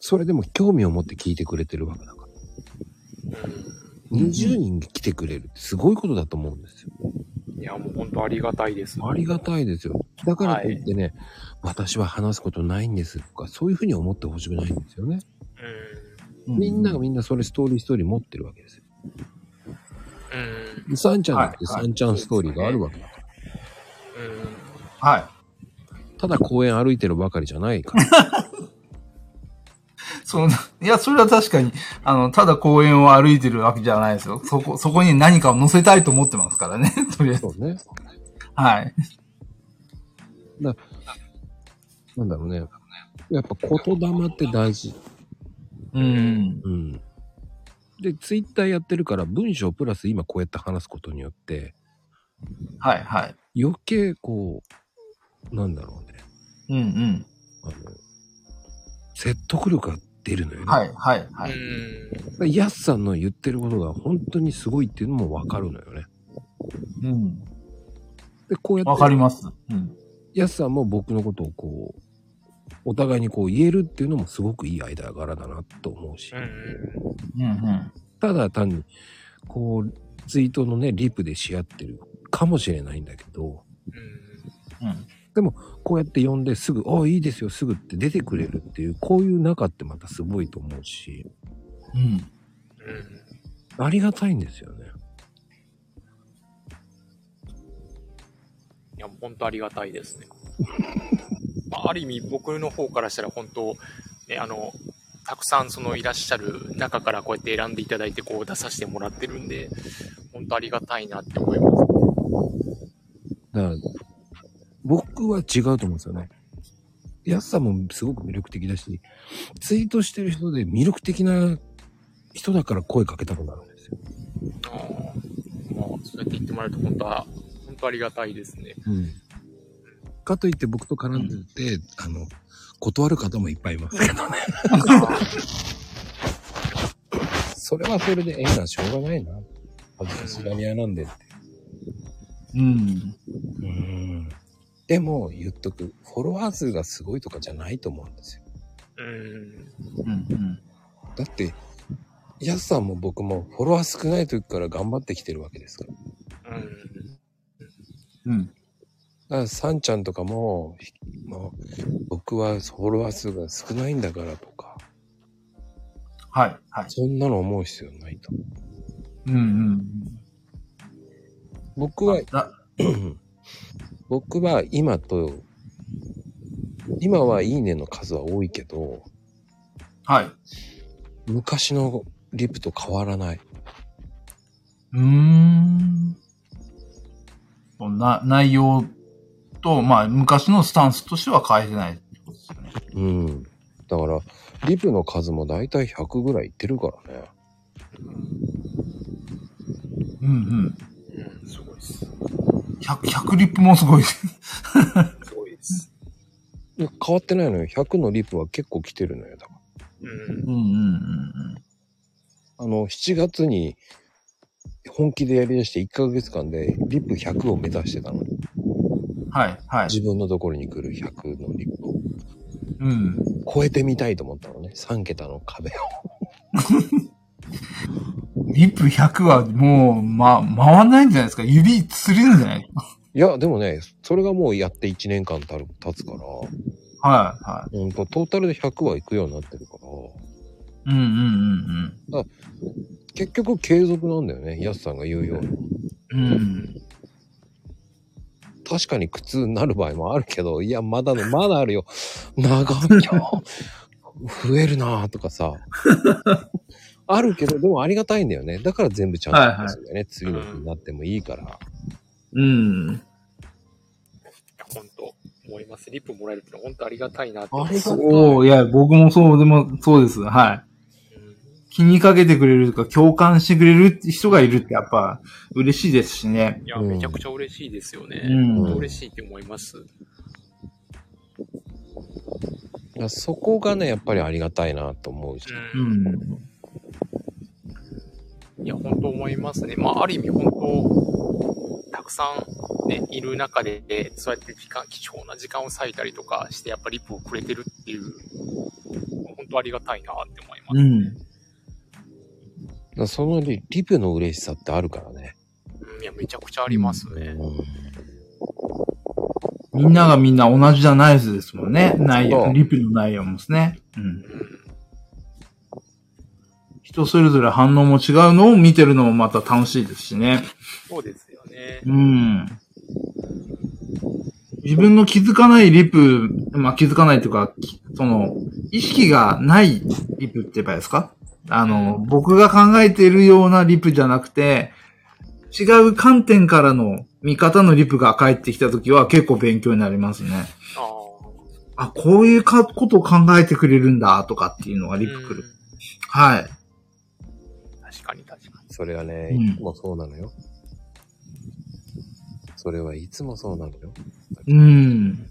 それでも興味を持って聞いてくれてるわけだから。20人来てくれるってすごいことだと思うんですよ。いや、もう本当ありがたいです。ありがたいですよ。だからといってね、私は話すことないんですとか、そういうふうに思ってほしくないんですよね。みんながみんなそれストーリーストーリー持ってるわけですよ。うん。うん。サンちゃんだってはいはいサンちゃんストーリーがあるわけだから。はい。ただ公園歩いてるばかりじゃないから。そう、いや、それは確かに、あの、ただ公園を歩いてるわけじゃないですよ。そこ、そこに何かを載せたいと思ってますからね。とりあえず。そうね。はい。なんだろうね。やっぱ言霊って大事。うん。うん。で、ツイッターやってるから文章プラス今こうやって話すことによって、はい、はい。余計こう、なんだろうね。うん、うん。あの、説得力が出るのよね。はい、はい、はい。うん。ヤスさんの言ってることが本当にすごいっていうのもわかるのよね。うん。で、こうやって、わかります。うん。ヤスさんも僕のことをこう、お互いにこう言えるっていうのもすごくいい間柄だなと思うし、うん。うん、うん。ただ単に、こう、ツイートのね、リプでし合ってるかもしれないんだけど、うん。こうやって呼んですぐ、ああ、いいですよ、すぐって出てくれるっていう、こういう仲ってまたすごいと思うし、うん。ありがたいんですよね。いや、本当ありがたいですね。まあ、ある意味、僕の方からしたら本当、ね、あの、たくさんそのいらっしゃる中からこうやって選んでいただいてこう出させてもらってるんで、本当ありがたいなって思います。だから、僕は違うと思うんですよね。安さもすごく魅力的だし、ツイートしてる人で魅力的な人だから声かけたくなるんですよ。あーまあ、そうやって言ってもらえると本当は、本当ありがたいですね。うん。かといって僕と絡んでて、あの、断る方もいっぱいいますけどね。それはそれで縁がしょうがないな。恥ずかしがり屋なんでって。うん。うん。でも、言っとく。フォロワー数がすごいとかじゃないと思うんですよ。うん。うん。うん。だって、ヤスさんも僕もフォロワー少ない時から頑張ってきてるわけですから。だかうん。うん。ら、サンちゃんとかも、ひもう僕はフォロワー数が少ないんだからとか、はい。はい。そんなの思う必要ないと。うん。うん。僕は、だ 僕は今と、今はいいねの数は多いけど、はい。昔のリプと変わらない。うーん。な、内容と、まあ、昔のスタンスとしては変えてないってことですよね。うん。だから、リプの数もだいたい100ぐらいいってるからね。うんうん。うん。すごいです。100、100リップもすごい。すごいです。変わってないのよ。100のリプは結構来てるのよ。だかうんう。んうんうんら。あの、7月に本気でやりだして1ヶ月間でリプ100を目指してたの。うん。はい、はい。自分のところに来る100のリプを。うん。超えてみたいと思ったのね。3桁の壁を。リップ100はもう、ま、回んないんじゃないですか指つるんじゃないいや、でもね、それがもうやって1年間たる経つから、はい、はほんと、トータルで100は行くようになってるから、い。うんうんうん結局継続なんだよね。ヤスさんが言うように。うん。うん。確かに苦痛になる場合もあるけど、いや、まだね、まだあるよ。長いよ。増えるなぁとかさ。あるけど、でもありがたいんだよね。だから全部ちゃんとはいはい出すんだよね。次の日になってもいいから。うん。いや本当思います。リップもらえるって本当ありがたいなってありがたいそう、いや、僕もそう、でも、そうです。はい。うん気にかけてくれるとか、共感してくれる人がいるってやっぱ嬉しいですしね。いや、うんめちゃくちゃ嬉しいですよね。うん本当嬉しいって思います。そこがね、やっぱりありがたいなと思うし。ううん。ん。いや、本当思いますね。まあ、ある意味本当、たくさんね、いる中で、そうやって時間、貴重な時間を割いたりとかして、やっぱリップをくれてるっていう、本当ありがたいなって思います。うん。そのリリプの嬉しさってあるからね。うんいや、めちゃくちゃありますね。みんながみんな同じじゃないですもんね。内容、リプの内容もですね。うん。うん人それぞれ反応も違うのを見てるのもまた楽しいですしね。そうですよね。うん。自分の気づかないリプ、まあ気づかないというか、きその、意識がないリプって言えばいいですか？あの、僕が考えているようなリプじゃなくて、違う観点からの見方のリプが返ってきたときは結構勉強になりますね。ああ、こういうかことを考えてくれるんだとかっていうのがあ。リプくる。うんはい。それはね、うんいつもそうなのよ。それはいつもそうなのよ。うん。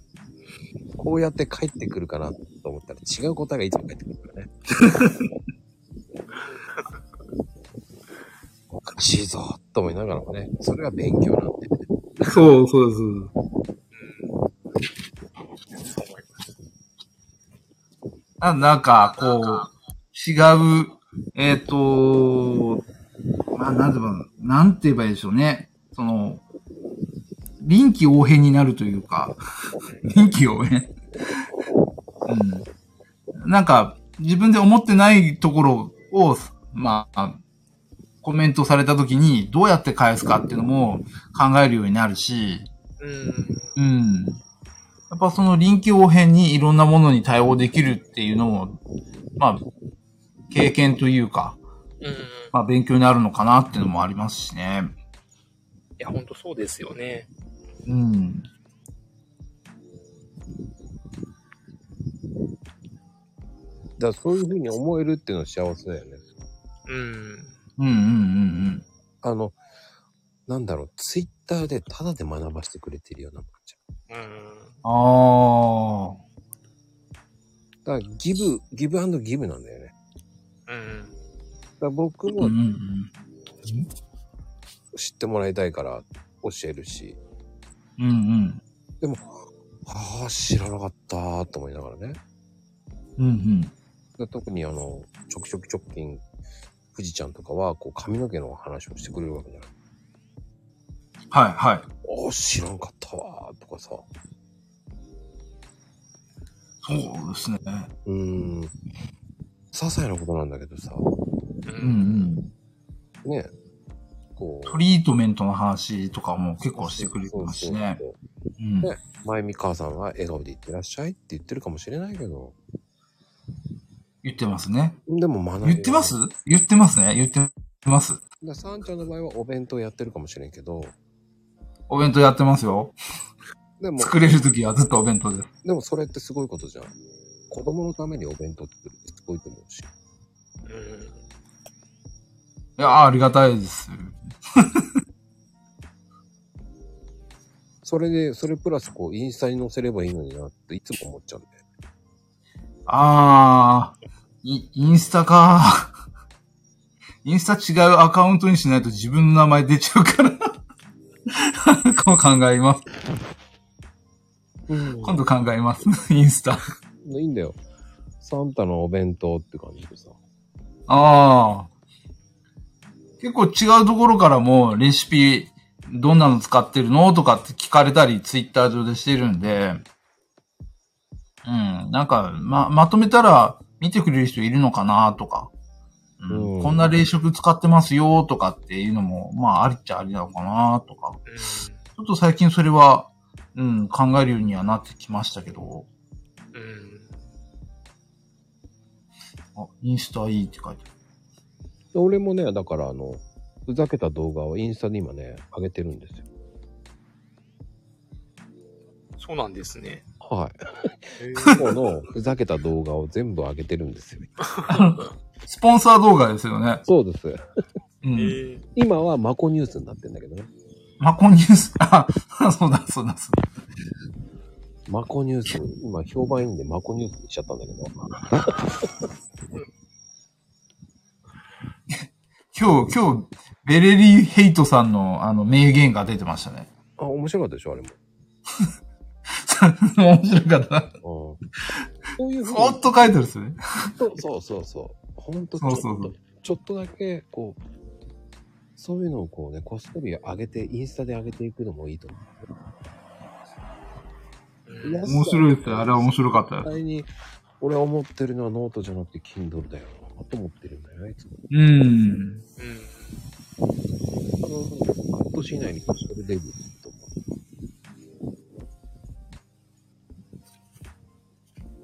こうやって帰ってくるかなと思ったら違う答えがいつも返ってくるからね。おかしいぞと思いながらもね、それが勉強なんで。そうそうです。に。うん。そう思います。ななんか、こう、違う、えっ、と、まあ、なんて言えば、なんて言えばいいでしょうね。その、臨機応変になるというか、臨機応変。うん。なんか、自分で思ってないところを、まあ、コメントされたときに、どうやって返すかっていうのも考えるようになるし、うん。うん。やっぱその臨機応変にいろんなものに対応できるっていうのも、まあ、経験というか、うん。まあ勉強になるのかなっていうのもありますしね。いや、本当そうですよね。うん。だそういうふうに思えるっていうのは幸せだよね。うん。うんうんうんあの、なんだろう、ツイッターでタダで学ばせてくれてるようなもんじうん。うん。ああ。ゃん。だからギブ、ギブアンドギブなんだよね。うん。だ僕もん知ってもらいたいから教えるし、うんうん。でも、ああ、知らなかったーと思いながらね。うんうん。で特にあの、ちょくちょく直近、富士ちゃんとかは、こう髪の毛の話をしてくれるわけじゃない。はいはい。ああ、知らんかったわーとかさ。そうですね。うーん。些細なことなんだけどさ、う。うんんうん。ね。こう。トリートメントの話とかも結構してくれてますしね。そうそううん。ねまゆみ母さんは笑顔で言ってらっしゃいって言ってるかもしれないけど、言ってますね。でも学びは言ってます？言ってますね。言ってます。ださんちゃんの場合はお弁当やってるかもしれんけど、お弁当やってますよ。でも、作れるときはずっとお弁当です。でもそれってすごいことじゃん。子供のためにお弁当作るってすごいと思うし。うん。いやー、ありがたいです。それで、それプラスこう、インスタに載せればいいのになっていつも思っちゃうんだよ。あー、イインスタか。インスタ違うアカウントにしないと自分の名前出ちゃうから。こう考えます。うん今度考えます。インスタ。いいんだよ。サンタのお弁当って感じでさ。ああ。結構違うところからもレシピどんなの使ってるのとかって聞かれたりツイッター上でしてるんで、うん。なんか、ま、まとめたら見てくれる人いるのかなとか、うんうんこんな冷食使ってますよとかっていうのも、まあありっちゃありなのかなとか。ちょっと最近それは、うん、考えるようにはなってきましたけど。あ、インスタいいって書いてある。俺もね、だからあの、ふざけた動画をインスタに今ね、上げてるんですよ。そうなんですね。はい。へ過去のふざけた動画を全部上げてるんですよ。スポンサー動画ですよね。そうです。うん。え今はマコニュースになってんだけどね。マコニュース、あ、そうだ、そうだ、そうだ。マコニュース、今評判いいんでマコニュースにしちゃったんだけど。今日、今日、ベレリー・ヘイトさんの、あの、名言が出てましたね。あ、面白かったでしょ、あれも。面白かった。うん。そういうふうほんと書いてるんですね。そうそうそうそう。ほんとちょっとそうそうそうちょっとだけ、こう、そういうのをこうね、こっそり上げて、インスタで上げていくのもいいと思う。うん面白いですよ。あれは面白かった絶。対に、俺は思ってるのはノートじゃなくて Kindle だよなと思ってるんだよね、いつも。うん。うん。半年以内にそれデビューと思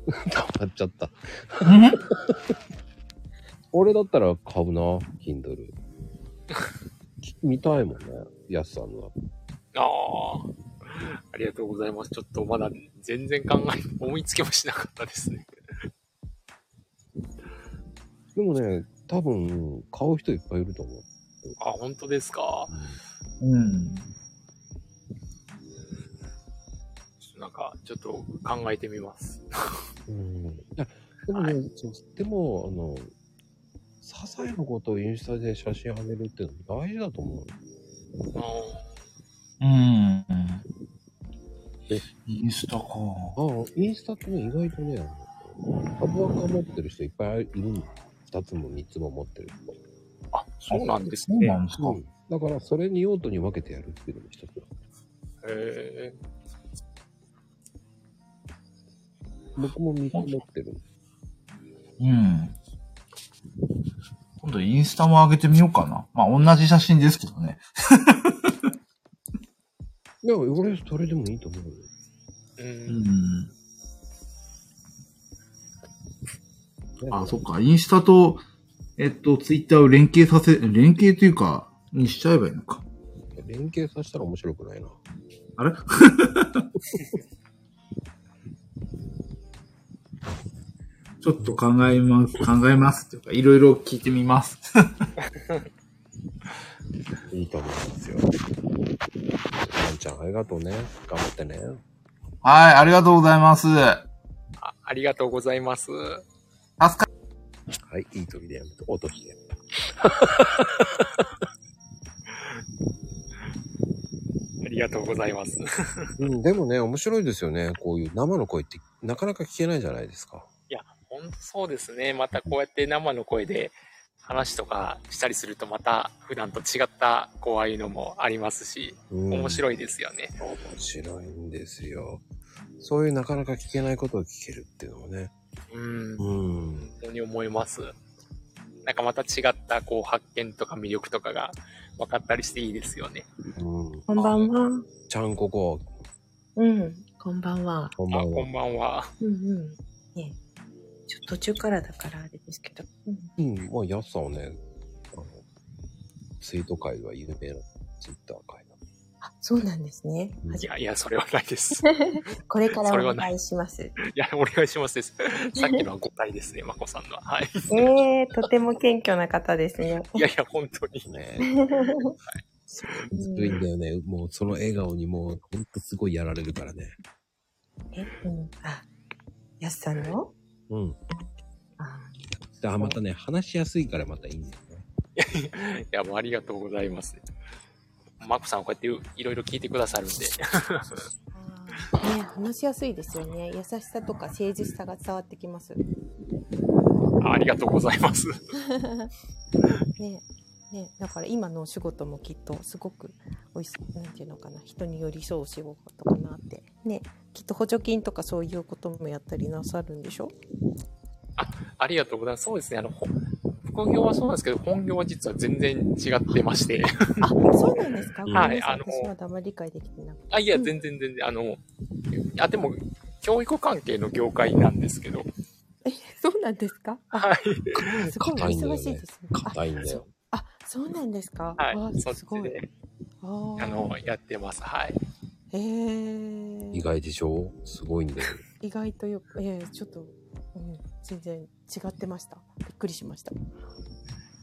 う。溜まっちゃった。俺だったら買うな、Kindle。見たいもん。ね、やすさん。の。ああ。ありがとうございます。ちょっとまだ全然考え、思いつきもしなかったですね。でもね、多分、買う人いっぱいいると思う。あ、本当ですか？うん。なんか、ちょっと考えてみます。うん。いやでもね、そうでも、あの、些細なことをインスタで写真上げるっていうのも大事だと思う。あうん。えインスタか。ああ、インスタってね、意外とね、株アカ持ってる人いっぱいいるん二つも三つも持ってる人。あ、そうなんですそうね。なんですか。うん。だから、それに用途に分けてやるっていうのも一つだ。へえ僕も三つ持ってる。うん。今度インスタも上げてみようかな。まあ、同じ写真ですけどね。いや、俺、それでもいいと思。う。うんあ、そっか。インスタと、えっと、ツイッターを連携させ、連携というか、にしちゃえばいいのか。連携させたら面白くないな。あれ？ちょっと考えます、考えますっていうか、いろいろ聞いてみます。いいと思いますよ。ワンちゃん、ありがとうね。頑張ってね。はい、ありがとうございます。助あありがとうございます。か、はい、いい時でやめて、落としてやめて。りがとうございます。うん、でもね、面白いですよね。こういう生の声ってなかなか聞けないじゃないですか。いや、ほんとそうですね。またこうやって生の声で話とかしたりすると、また普段と違った、こう、ああいうのもありますし、うん、面白いですよね。面白いんですよ。そういうなかなか聞けないことを聞けるっていうのもね。うん。うん。本当に思います。なんかまた違った、こう、発見とか魅力とかが分かったりしていいですよね。うん。こんばんは。ちゃんここ、うん。こんばんは。こんばあ、んは。こんばんは。うんうん。ねちょっと途中からだからあれですけど。うん。うん、まあ、やすさんはね、あの、ツイート界は有名なツイッター界そうなんですね。いや、いや、それはないです。これからお願いします。いや、お願いしますです。さっきのは誤解ですね、まこさんのは。はい。ええとても謙虚な方ですね。いやいや、本当に。ね。ずるいんだよね。もうその笑顔にもうほんとすごいやられるからね。え、うん。あ、やすさんの？うん。あ、またね、話しやすいからまたいいんだよね。いや、もうありがとうございます。まこさん、こうやっていろいろ聞いてくださるんで。ね、話しやすいですよね。優しさとか誠実さが伝わってきます。あありがとうございます。ねねだから今のお仕事もきっとすごくおいしなんていうのかな人に寄り添うお仕事かなってねきっと補助金とかそういうこともやったりなさるんでしょ？ありがとうございます。そうですね。あの、ほ副業はそうなんですけど、本業は実は全然違ってまして。あそうなんですか、うんごめんなさはいあの私まだあまり理解できてなくてあ、いや、うん全然全然、あの、あ、でも、教育関係の業界なんですけど、えそうなんですか？あはい。すごい忙しいですね硬いんだよ。あそうなんですか、はい。そあすごいっちで、あーあの、やってます。はい。へえ意外でしょ？すごいんだよ。意外とよくえー、ちょっと、うん、全然違ってましたびっくりしました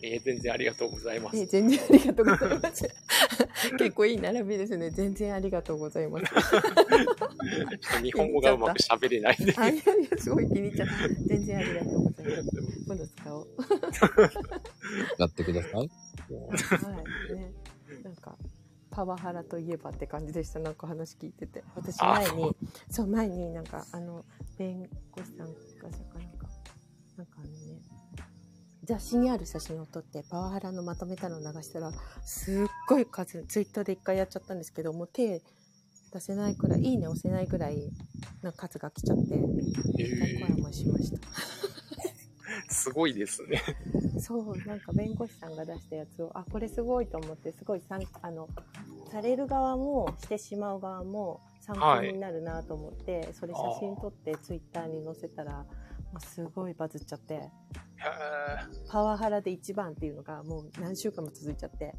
えー全然ありがとうございます。え全然ありがとうございます。結構いい並びですね。全然ありがとうございます。ちょっと日本語がうまく喋れないんで。あいやいや、すごい気に入っちゃった。全然ありがとうございます。今度使おう。やってください。はい。ね。なんか、パワハラといえばって感じでした。なんか話聞いてて。私前あに、そう、前になんか、あの、弁護士さんが雑誌にある写真を撮ってパワハラのまとめたのを流したらすっごい数ツイッターで一回やっちゃったんですけどもう手出せないくらいいいね押せないぐらいな数が来ちゃって。え大声もしましたすごいですね。そうなんか弁護士さんが出したやつをあこれすごいと思ってすごい参あのされる側もしてしまう側も参考になるなと思って、それ写真撮ってツイッターに載せたらすごいバズっちゃってへパワハラで一番っていうのがもう何週間も続いちゃって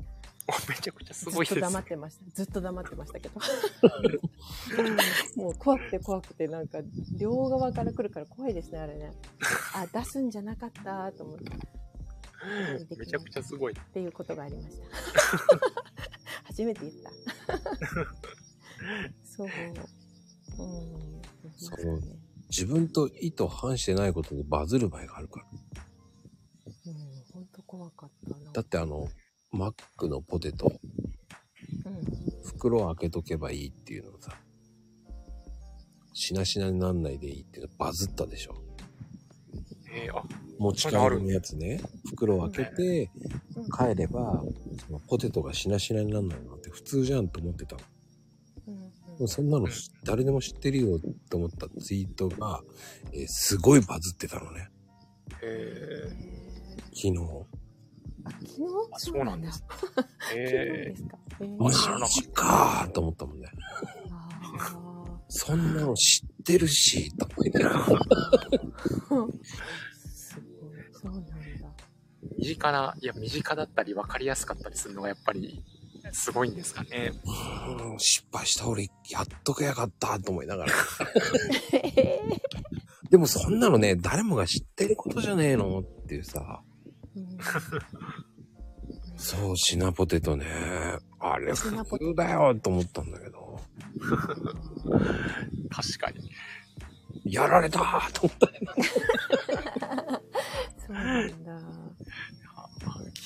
ーめちゃくちゃすずごいですっと黙っ。てましたずっと黙ってましたけど もう怖くて怖くてなんか両側から来るから怖いですねあれねあ出すんじゃなかったと思って めちゃくちゃすごい。っていうことがありました。初めて言った。そう。うん。そうね自分と意図反してないことでバズる場合があるから。うん、本当怖かったな。だってあの、マックのポテト、うん。袋を開けとけばいいっていうのをさ、しなしなになんないでいいっていうのバズったでしょ。えーあ、持ち帰りのやつね、袋を開けてうん帰れば、そのポテトがしなしなになんないのって普通じゃんと思ってたの。そんなの知誰でも知ってるよって思ったツイートが、えーすごいバズってたのね。え昨日。あ、昨日？あそうなんです。昨日えマジかーと思ったもんね。あそんなの知ってるし、と思いながら。ーすごい。そうなんだ。ー身近な、いや、身近だったり分かりやすかったりするのがやっぱりすごいんですかね。うん失敗した俺、やっとけやがったと思いながら。え でもそんなのね、誰もが知ってることじゃねえのっていうさ。そう、シナポテトね。あれ普シナポテ通だよと思ったんだけど。確かに。やられたーと思った。そうなんだ。あ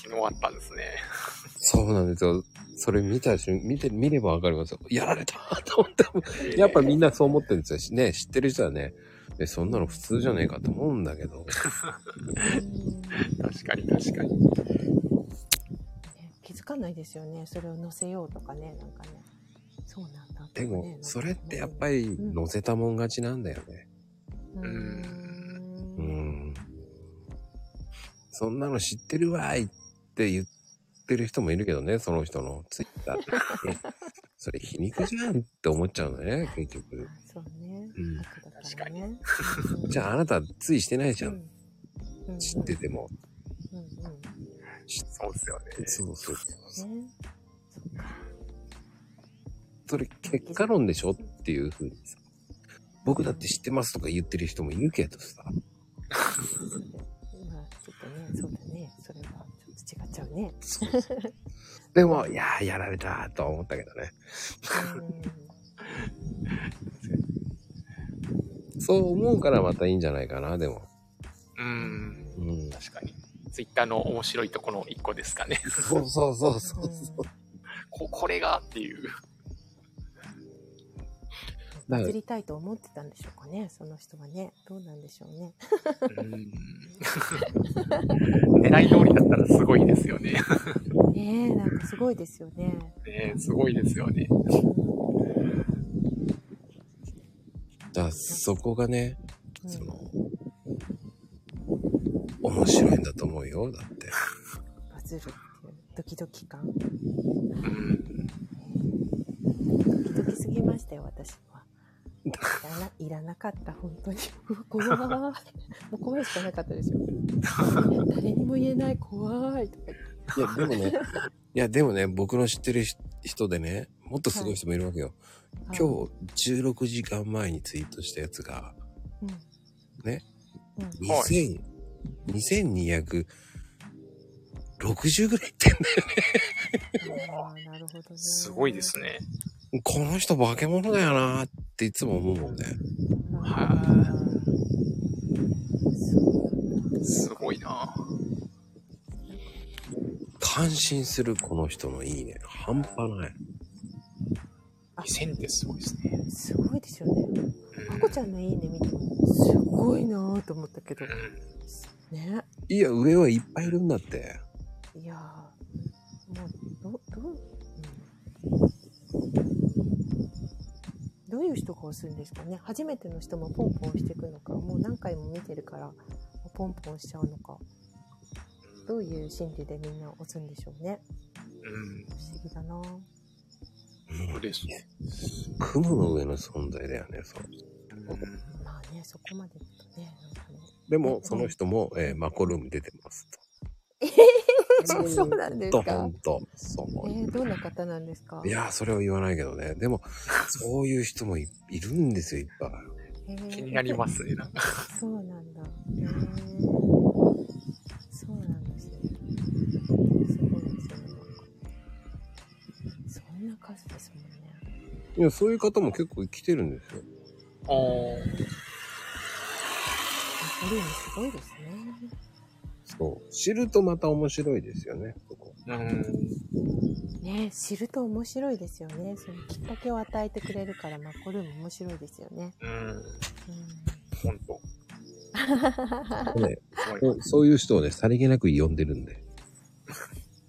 昨日あったんですね。そうなんですよ。それ見た瞬見て、見ればわかりますよ。やられたと思って。やっぱみんなそう思ってるんですよ。ね、知ってる人はね、え、そんなの普通じゃねえかと思うんだけど。う ん確かに確かに。ね気づかないですよね。それを載せようとかね、なんかね。そうなんだとかね、でも、それってやっぱり乗せたもん勝ちなんだよね。うー。うんん。そんなの知ってるわいって言ってる人もいるけどね、その人のツイッターって。え それ皮肉じゃんって思っちゃうのね、結局。そうね。うん悪だからね。じゃああなたついしてないじゃん。うんうん知ってても。うんうん。そうですよね。そうそう。ね。そっか。それ結果論でしょっていうふうにさ。僕だって知ってますとか言ってる人もいるけどさ。まあ、ちょっとね、そうだね。それは違っちゃうね。でも、いやー、やられたとは思ったけどね。そう思うからまたいいんじゃないかな、でも。うん。うん。確かに。ツイッターの面白いところの一個ですかね。そうそうそうそううんそう。ここれがっていう。だから移りたいと思ってたんでしょうかね、その人はね。どうなんでしょうね。うん。狙い通りだったらすごいですよね。ねえ、なんかすごいですよね。ねすごいですよね。だそこがね、うんその、面白いんだと思うよ、だって。バズるっていうドキドキ感。うん。ドキドキすぎましたよ、私は。いらな、いらなかった、本当に。う わ怖い。もう怖いしかなかったですよ。誰にも言えない、怖い。とか言っていや、でもね、いや、でもね、僕の知ってる人でね、もっとすごい人もいるわけよ。今日、16時間前にツイートしたやつが、うん。ね。うん。2000、2260ぐらいいってんああ、なるほどね。すごいですね。この人化け物だよなっていつも思うもんね。はすごいな感心するこの人のいいね。半端ない。2000ってすごいですね。すごいですよね。うんあこちゃんのいいね見ても、すごいなぁと思ったけど。ね。いや、上はいっぱいいるんだって。いやーもう、ど、どう、うん、どういう人が押すんですかね？初めての人もポンポン押していくのか、もう何回も見てるから、ポンポン押しちゃうのか？どういう心理でみんな押すんでしょうね？うん。不思議だなぁそうですね。雲の上の存在だよね、そう。まあね、そこまでとね、なんかね。でも、その人も、えーマコルーム出てますそうそうなんですか？ほんと。そう。えー、どんな方なんですか？いやー、それは言わないけどね。でも、そういう人もいいるんですよ、いっぱい。えー気になりますね、なんか。そうなんだ。へーそうなんですね。すごいですよね。そんな数ですもんね。いや、そういう方も結構来てるんですよ。おー。ボリュームすごいですね。そう。知るとまた面白いですよね、そこ。うん。ね知ると面白いですよね。そのきっかけを与えてくれるから、マッコルーム面白いですよね。うん。うん。ほんと。ね。そういう人をね、さりげなく呼んでるんで。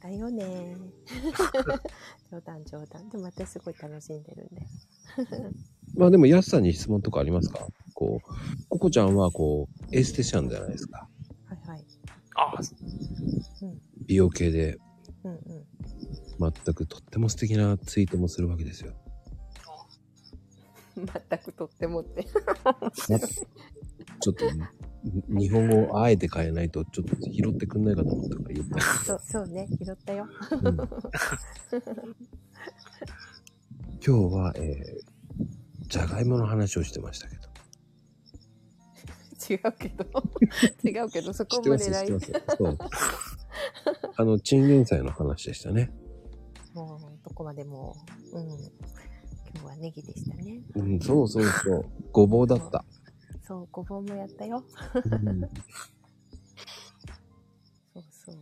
だよね。冗談冗談。でも私すごい楽しんでるんで。まあでも、ヤスさんに質問とかありますか？こう、ココちゃんはこう、エステシャンじゃないですか。ああ、美容系で、うんうん。全くとっても素敵なツイートもするわけですよ。全くとってもって。まちょっと、に日本語をあえて変えないと、ちょっと拾ってくんないかと思ったから言った。そう、そうね。拾ったよ。うん 今日は、えー、じゃがいもの話をしてましたけど。違うけど。違うけど、そこまでない。そう。あの、チンゲン菜の話でしたね。もう、どこまでも、うん。今日はネギでしたね。うん、そうそうそう。ごぼうだった。そう、ごぼうもやったよ。うん そうそう。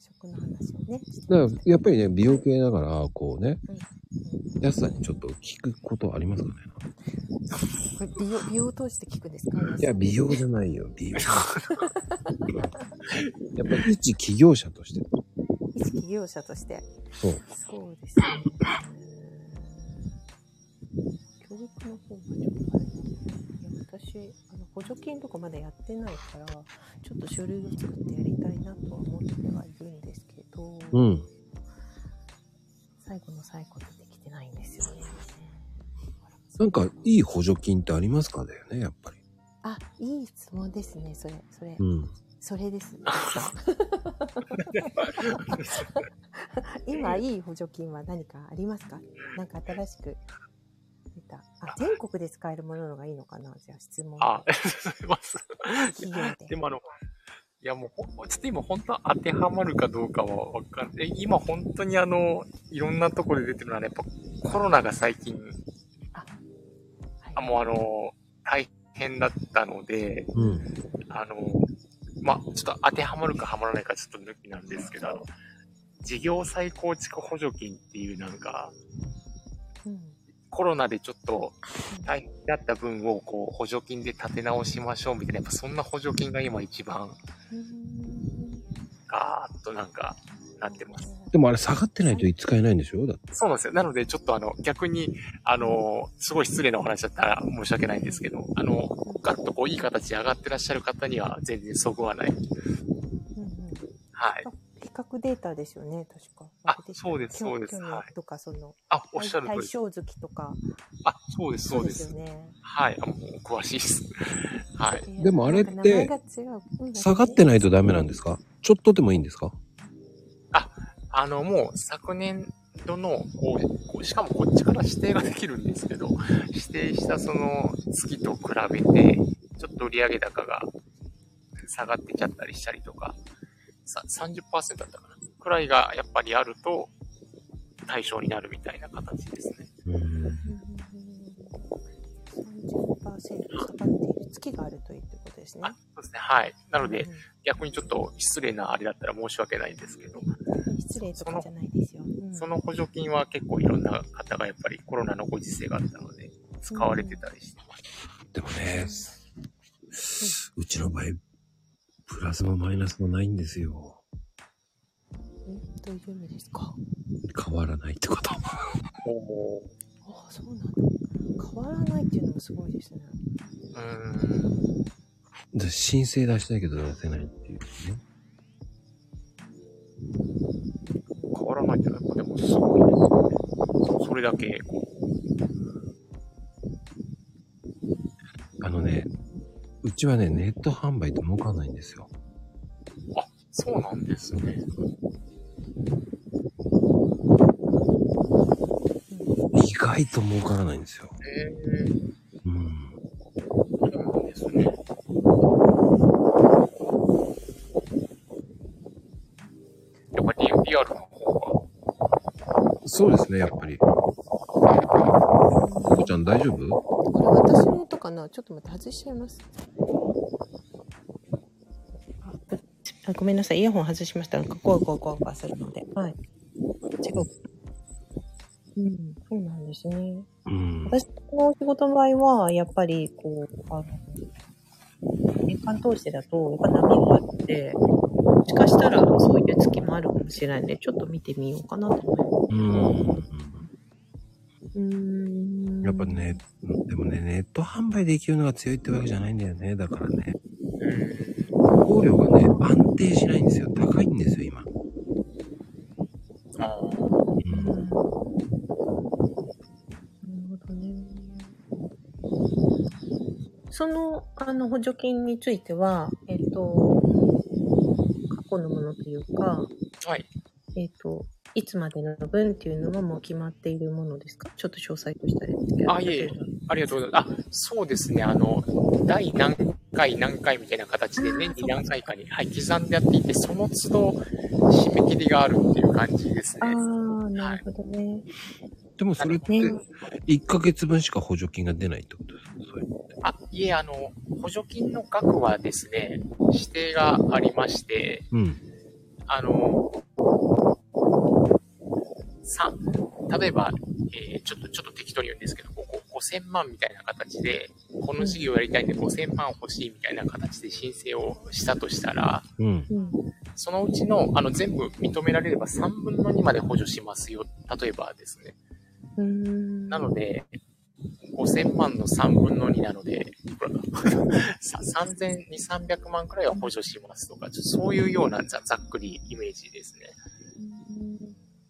食この話をね。だから、やっぱりね、美容系だから、こうね、うんやすさんにちょっと聞くことありますかね？これ美容、美容を通して聞くんですか？いや、美容じゃないよ、美容。やっぱり一企業者として。一企業者として。そう。そうですね。教育の方がちょっとあ私、あの補助金とかまだやってないから、ちょっと書類を作ってやりたいなとは思ってはいるんですけど、うん。最後の最後でなんか、いい補助金ってありますかだよね、やっぱり。あ、いい質問ですね、それ、それ、うん。それです。今いい補助金は何かありますか？なんか新しく出た。あ、全国で使えるもののがいいのかな？じゃあ質問。あ、すいません。企業で。でもあの、いやもうほん、ちょっと今本当当てはまるかどうかはわかんない。今本当にあの、いろんなところで出てるのはね、やっぱコロナが最近、もうあの、大変だったので、うん。あの、まあ、ちょっと当てはまるかはまらないかちょっと抜きなんですけど、あの、事業再構築補助金っていうなんか、うんコロナでちょっと大変だった分をこう補助金で立て直しましょうみたいな、やっぱそんな補助金が今一番うーんガーッとなんかなってます。でもあれ下がってないと使えないんでしょ？だって。そうなんですよ。なのでちょっとあの逆に、あの、すごい失礼なお話だったら申し訳ないんですけど、あの、ガッとこういい形で上がってらっしゃる方には全然そぐわない。うんうんはい。比較データですよね、確か。あそうですそうですはいとか、その、あ、おっしゃる通り対です。象月とか。あ、そうです、そうです。よね。はい。あもう詳しいです。はい。でもあれって下がってないとダメなんですか？ちょっとでもいいんですか？あの、もう昨年度の、こう、しかもこっちから指定ができるんですけど、指定したその月と比べて、ちょっと売上高が下がってきちゃったりしたりとか、さ30%だったかな。くらいがやっぱりあると対象になるみたいな形ですね。うん。うん。うん。うん。30%下がっている月があるということですね。あ、そうですね。はい。なのでう、ん逆にちょっと失礼なあれだったら申し訳ないんですけど、失礼とかじゃないですよ。うんその補助金は結構いろんな方がやっぱりコロナのご時世があったので、使われてたりしてます。でもね、うちの場合、プラスもマイナスもないんですよ。えどういう意味ですか？変わらないってこと。おああ、そうなんだ。変わらないっていうのもすごいですね。うーん。で申請出したいけど出せないっていうね。変わらないってやっぱでもすごいですよね。それだけ、こあのね、うちはね、ネット販売って儲かんないんですよ。う、あ、そうなんですね。意外と儲からないんですよ。へえうそうですね、やっぱり。こちゃん大丈夫？これ私の音かな？ちょっと待って、外しちゃいます。あごめんなさい、イヤホン外しました。なんか、ゴワゴワゴワゴワするので。はい。違う。うん、そうなんですね。うん。私のお仕事の場合は、やっぱり、こう、あの、年間通してだと、やっぱ波があって、もしかしたらそういう月もあるかもしれないので、ちょっと見てみようかなと思います。うん。うーん。やっぱね、でもね、ネット販売できるのが強いってわけじゃないんだよね。だからね、送料がね、安定しないんですよ。高いんですよ、今。あう。うんんなるほどね。その、あの、補助金については、えっ、と、過去のものというか、はい。えっ、と、いつまでの分っていうのはもう決まっているものですか？ちょっと詳細としたらですけど。あいえいえありがとうございます。あ、そうですね。あの、第何回何回みたいな形で年に何回かに、はい、刻んでやっていて、その都度締め切りがあるっていう感じですあね。あ、なるほどね。でもそれって、ね1ヶ月分しか補助金が出ないってことですか？そういうのって。あ、いえ、あの、補助金の額はですね、指定がありまして、うん。あの、さ、例えば、えーちょっと、ちょっと適当に言うんですけど、ここ5000万みたいな形で、この事業やりたいんで5000万欲しいみたいな形で申請をしたとしたら、うん。うん。そのうちの、あの、全部認められれば3分の2まで補助しますよ。例えばですね。うーん。なので、5000万の3分の2なので、いくらださ3200、300万くらいは補助しますとか、ちょっとそういうようなざざっくりイメージですね。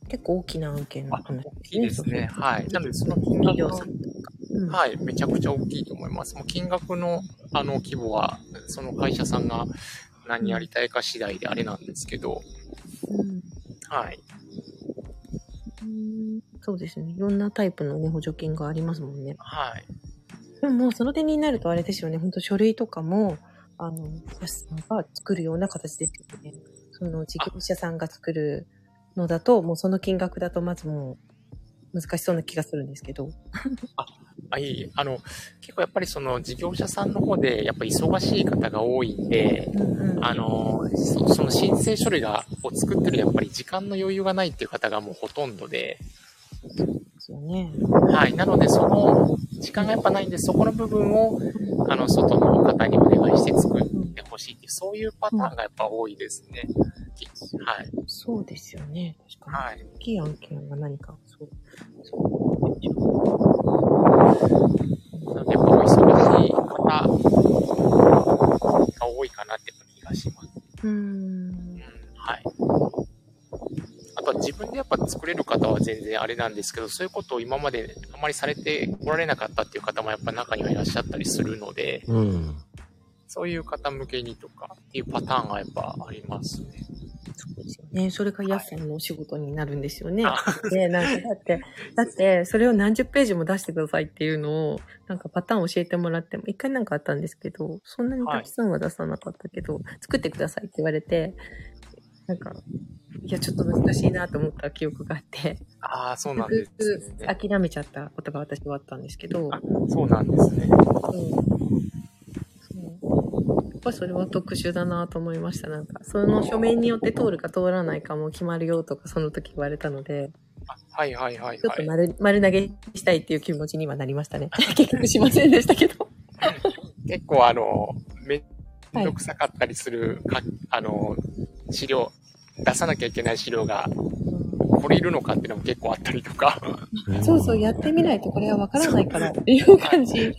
結構大きな案件のあ、話大きいですね。はい。なので、その金額の。うんはい、めちゃくちゃ大きいと思います。もう金額のあの規模は、その会社さんが何やりたいか次第であれなんですけど、うんはい。うんそうですね。いろんなタイプのね、補助金がありますもんね。はい。でももうその点になるとあれですよね。本当書類とかも、あの、安さんが作るような形ですよね。その事業者さんが作るのだと、もうその金額だとまずもう難しそうな気がするんですけど。あ、いえいえ。あの、結構やっぱりその事業者さんの方で、やっぱり忙しい方が多いんで、うんうん。あの、そその申請書類が、を作ってるやっぱり時間の余裕がないっていう方がもうほとんどで、ですよね。はい。なので、その時間がやっぱないんで、そこの部分を、あの、外の方にお願いして作ってほしいっていう、そういうパターンがやっぱ多いですね。はい。そうですよね。確かに。はい。大きい案件が何か、そう。そうなので、やっぱお忙しい方が多いかなって気がします。うーんう。ん、はい。自分でやっぱ作れる方は全然あれなんですけど、そういうことを今まであまりされてこられなかったっていう方もやっぱ中にはいらっしゃったりするので、うん。そういう方向けにとかっていうパターンがやっぱありますね。そうですよね。それがヤスさんのお仕事になるんですよね。あで、なんかだって、だって、それを何十ページも出してくださいっていうのを、なんかパターン教えてもらっても、一回なんかあったんですけど、そんなにたくさんは出さなかったけど、作ってくださいって言われて、なんか、いや、ちょっと難しいなと思った記憶があって、ああ、そうなんですね。諦めちゃったことが私はあったんですけど、あそうなんですね。うんそうやっぱりそれは特殊だなと思いました。なんか、その書面によって通るか通らないかも決まるよとか、その時言われたので、あはいはいはいはい。ちょっと丸,、丸投げしたいっていう気持ちにはなりましたね。結局しませんでしたけど。結構あの、めんどくさかったりするか、あの、資料、出さなきゃいけない資料が、これいるのかっていうのも結構あったりとか。そうそう、やってみないとこれはわからないからっていう感じ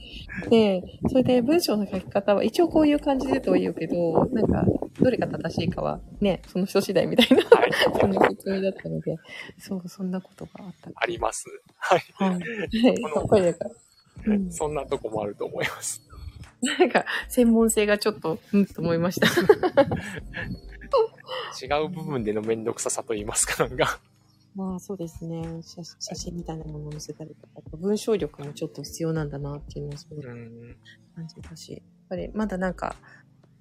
で、それで文章の書き方は一応こういう感じでとは言うけど、なんか、どれが正しいかはね、その人次第みたいな、はい。そんな説明だったので、そう、そんなことがあった。あります。はい。はい。はい。そんなとこもあると思います。なんか、専門性がちょっと、うんと思いました。違う部分でのめんどくささと言いますか、なんか。まあそうですね写。写真みたいなものを載せたりとか、文章力もちょっと必要なんだなっていうのはすごいうん。感じたし、やっぱりまだなんか、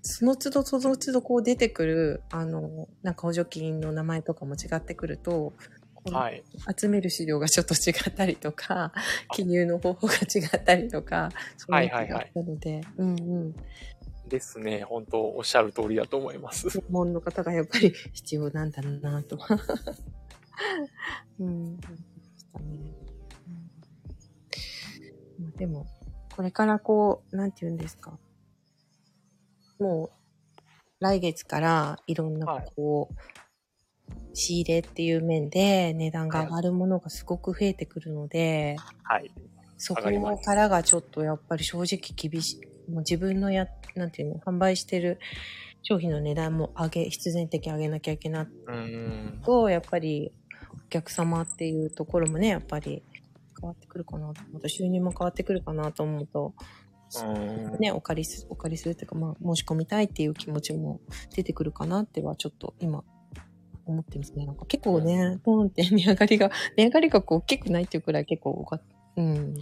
その都度その都度こう出てくる、あの、なんか補助金の名前とかも違ってくると、はい。集める資料がちょっと違ったりとか、記入の方法が違ったりとか、そうはいはいはいなので、うんうん。ですね。本当おっしゃる通りだと思います。専門の方がやっぱり必要なんだなと。うん。でも、これからこう、なんて言うんですか。もう、来月からいろんなはいこう、仕入れっていう面で値段が上がるものがすごく増えてくるので、はい。そこからがちょっとやっぱり正直厳しい。もう自分のや、なんていうの、販売してる商品の値段も上げ、必然的に上げなきゃいけないうん。と、やっぱりお客様っていうところもね、やっぱり変わってくるかなと思うと、収入も変わってくるかなと思うと、うんね、お借りす、お借りするっていうか、まあ、申し込みたいっていう気持ちも出てくるかなっては、ちょっと今、思ってますね。なんか結構ね、ポンって 値上がりが、値上がりがこう大きくないっていうくらい結構多かった。うん。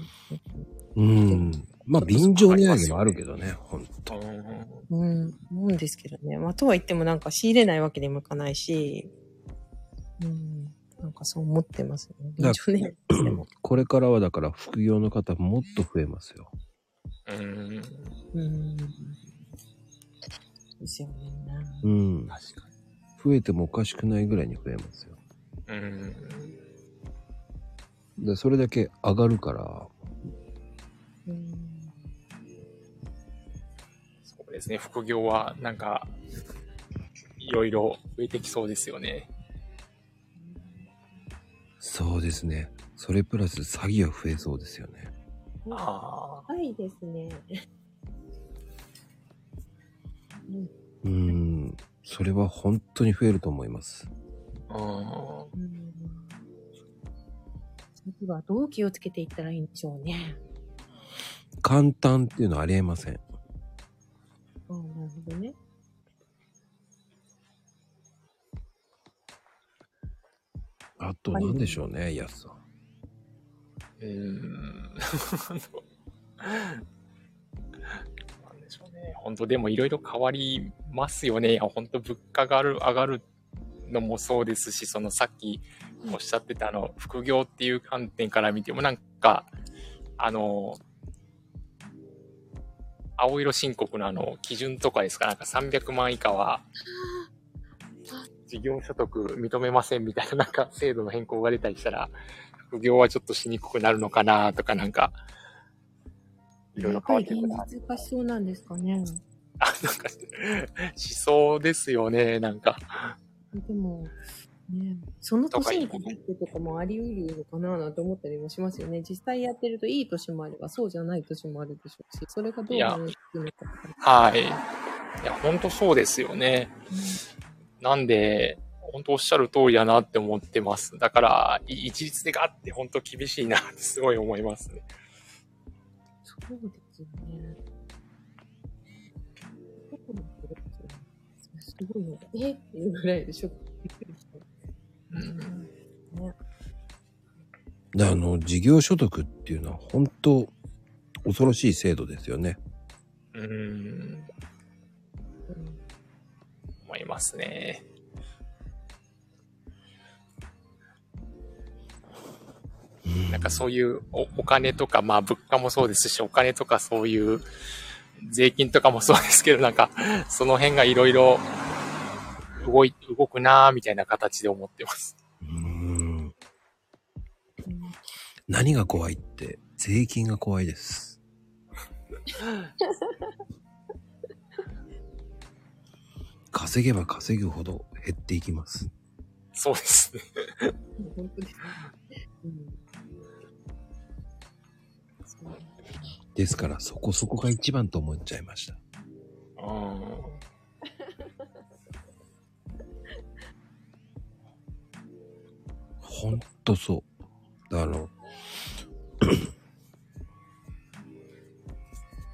うん。まあ、便乗値上げもあるけどね、ほんと。うん、思うんですけどね。まあ、とは言ってもなんか仕入れないわけにもいかないし、うん、なんかそう思ってますね。だ一応ね。でもこれからはだから副業の方もっと増えますよ。うん。うん。ですよね。うん。確か増えてもおかしくないぐらいに増えますよ。に。うん。でそれだけ上がるから、うんそうですね。副業は、なんか、いろいろ増えてきそうですよね。そうですね。それプラス詐欺は増えそうですよね。あはいですね。うーん。それは本当に増えると思います。あ。うん。うん。次はどう気をつけていったらいいんでしょうね。簡単っていうのはありえません。ああ、なるほどね。あと何でしょうね、やすさん。うー。本当でもいろいろ変わりますよね。本当物価が上がるのもそうですし、そのさっきおっしゃってたあの、副業っていう観点から見てもなんか、あの、青色申告のあの、基準とかですか？なんか300万以下は、事業所得認めませんみたいななんか制度の変更が出たりしたら、副業はちょっとしにくくなるのかなとかなんか、いろいろ変わってくるなやっぱり現実化しそうなんですかね。あ、なんか、しそうですよね、なんか。でも、ね、その年にかかってとかもあり得るのかななんて思ったりもしますよね。実際やってるといい年もあれば、そうじゃない年もあるでしょうし、それがどうなるのか。はい。いや、ほんとそうですよね。なんで、本当おっしゃる通りだなって思ってます。だから、い一律でガッて本当厳しいなってすごい思いますね。そうですよね。すごいの。えっていうぐらいでショックびっくりした。うん。ね。で、あの、事業所得っていうのは本当恐ろしい制度ですよね。うん思いますね。なんかそういうおお金とか、まあ物価もそうですし、お金とかそういう税金とかもそうですけど、なんかその辺がいろいろ動い、動くなぁみたいな形で思ってます。うーん。何が怖いって、税金が怖いです。稼げば稼ぐほど減っていきます。そうですね。本当ですね。うん。ですから、そこそこが一番と思っちゃいました。うん。ほんとそう。あの、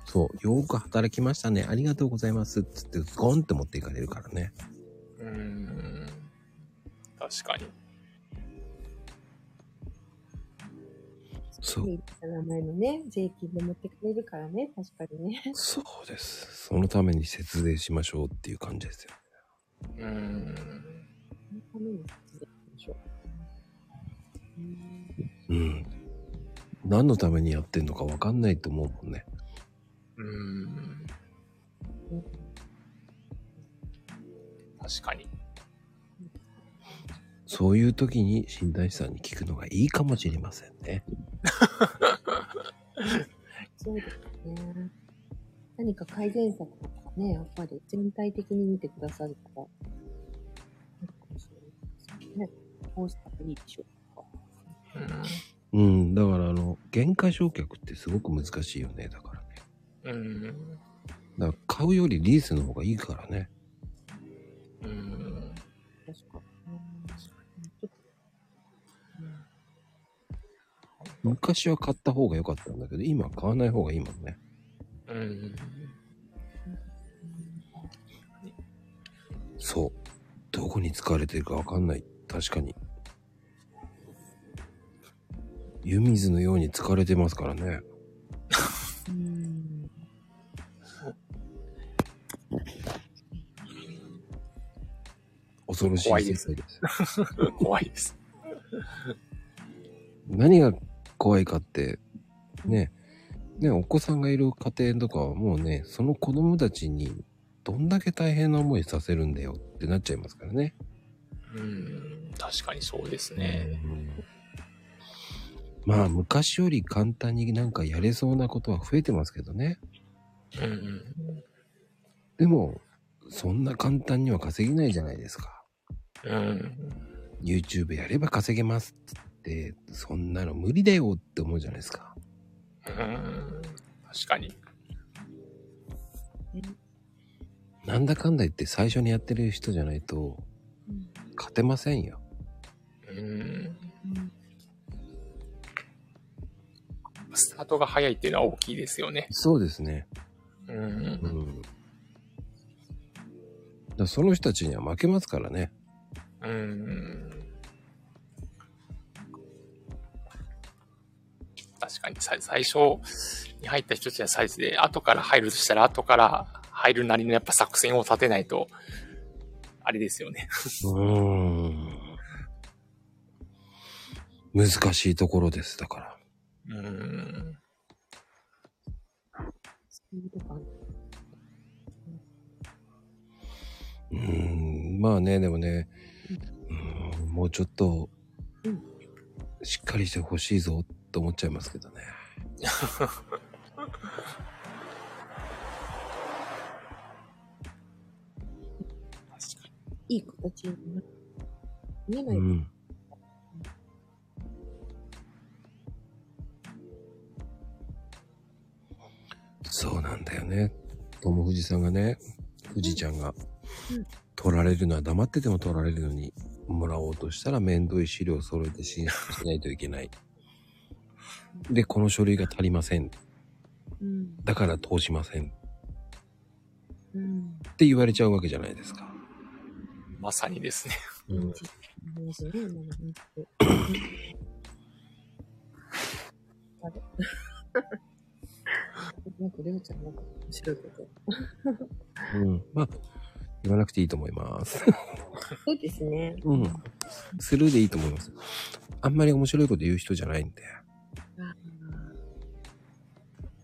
そう、よく働きましたね。ありがとうございます。つって、ゴンって持っていかれるからね。うん。確かに。そう。名前のね、税金で持ってくれるからね、確かにね。そうです。そのために節税しましょうっていう感じですよ。うーん。そのために節税しましょう。うん。何のためにやってんのかわかんないと思うもんね。うーん。確かに。そういう時に診断士さんに聞くのがいいかもしれませんね。そうですね。何か改善策とかね、やっぱり全体的に見てくださるかもしれないですね。こうしたらいいでしょうか。うんうん。だからあの、減価償却ってすごく難しいよね。だからね。うん。だから買うよりリースの方がいいからね。昔は買った方が良かったんだけど、今は買わない方がいいもんね。うん。そう。どこに使われてるかわかんない。確かに。湯水のように使われてますからね。うん。恐ろしい世界です。怖いです。何が怖いかって、ね、ね、お子さんがいる家庭とかはもうね、その子供たちにどんだけ大変な思いさせるんだよってなっちゃいますからね。うん。確かにそうですね。まあ昔より簡単になんかやれそうなことは増えてますけどね。うんうん。でも、そんな簡単には稼げないじゃないですか。うん。YouTube やれば稼げますって、そんなの無理だよって思うじゃないですか。うん。確かに。なんだかんだ言って最初にやってる人じゃないとうん勝てませんよ。うん。スタートが早いっていうのは大きいですよね。そうですね。う。うんん。だからその人たちには負けますからね。うん。確かにさ最初に入った人たちは最初で、後から入るとしたら後から入るなりのやっぱ作戦を立てないと、あれですよね。うーん。難しいところです、だから。うん。そうん。まあね、でもね、うーん、もうちょっとうん、しっかりしてほしいぞって思っちゃいますけどね。いい形になる。見えない。うん。そうなんだよね。友藤さんがね、藤ちゃんがうん、取られるのは黙ってても取られるのに、もらおうとしたら面倒い資料を揃えてししないといけない。で、この書類が足りません。うん。だから通しません。っうん。て言われちゃうわけじゃないですか。まさにですね。うん。あれなんか、りょうちゃんなんか面白いこと。うん。まあ、言わなくていいと思います。そうですね。うん。スルーでいいと思います。あんまり面白いこと言う人じゃないんで。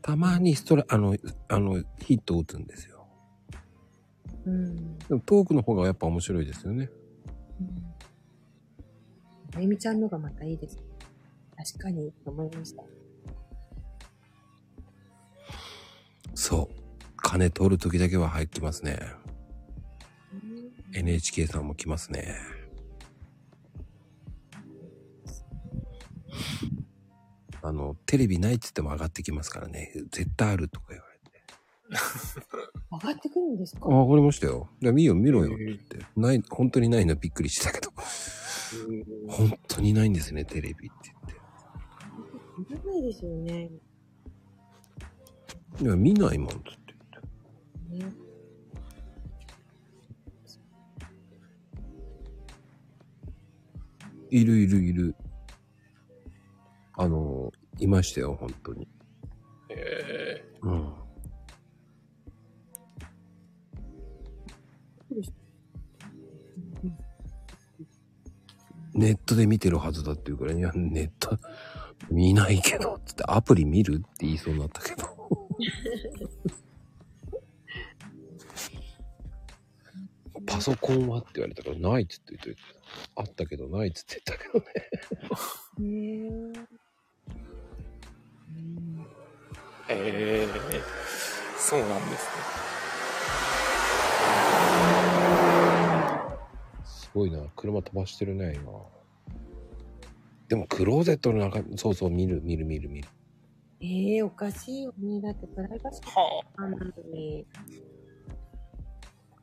あたまにストラ、あの、あの、ヒットを打つんですよ。ーうん。でもトークの方がやっぱ面白いですよね。うん。あゆみちゃんのがまたいいです。確かに、と思いました。そう。金取るときだけは入ってますね。NHK さんも来ますね。テレビないって言っても上がってきますからね。絶対あるとか言われて。上がってくるんですか？あ、わかりましたよ。じゃあ見よ、見ろよって言って。ない、本当にないのびっくりしてたけど。本当にないんですね、テレビって言って。いらないですよね。いや、見ないもん、つって言って。ねいるいるいる。あの、いましたよ、本当に。えうん。ネットで見てるはずだっていうから、いや、ネット見ないけど、つってアプリ見るって言いそうになったけど。パソコンはって言われたから、ないっつって言って、あったけど、ないっつって言ったけどね。え。ー、えー、そうなんですね。すごいな。車飛ばしてるね、今。でも、クローゼットの中、そうそう、見る、見る、見る、見る。ええおかしいよね。だってプライバシーはなのに、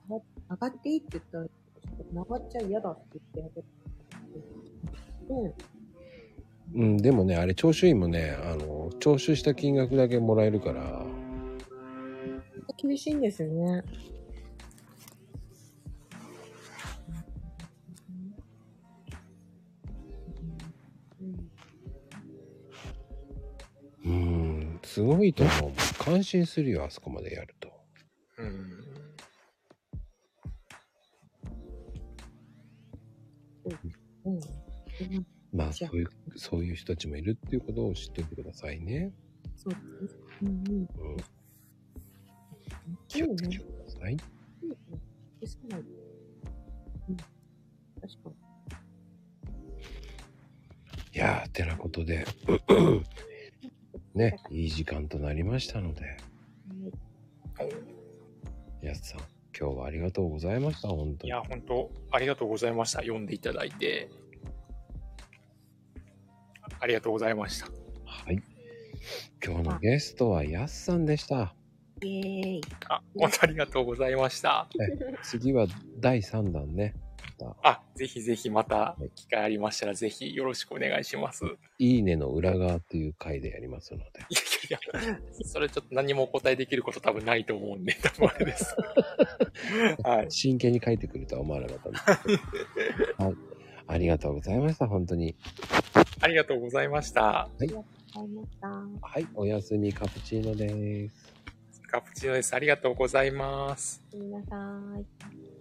あ上がっていいって言ったら、ちょっと上がっちゃ嫌だって言ってあげて。うん。うん、でもね、あれ、徴収員もね、あの、徴収した金額だけもらえるから、厳しいんですよね。うんうん、すごいと思う。感心するよ、あそこまでやると。あ。うん。うん。まあ、そういう、そういう人たちもいるっていうことを知っておいてくださいね。そうですね。うんうん。うん。気をつけてください。消さない。うん。確かに。いやー、てなことで、ね、いい時間となりましたので、やすさん、今日はありがとうございました、本当に。いや、本当ありがとうございました。読ん。でいただいて。ありがとうございました。はい。今日のゲストはやすさんでした。イエーイ。あ、本当ありがとうございました。次は第3弾ね。あ、ぜひぜひまた機会ありましたらぜひよろしくお願いします。いいいねの裏側っていう回でやりますので。やいや、それちょっと何もお答えできること多分ないと思うんで、多分あれです。はい。真剣に書いてくるとは思わなかったんですけど。はい。ありがとうございました、本当に。ありがとうございました。ありがとうございました。はい、おやすみカプチーノです。カプチーノです。ありがとうございます。ごめんなさい。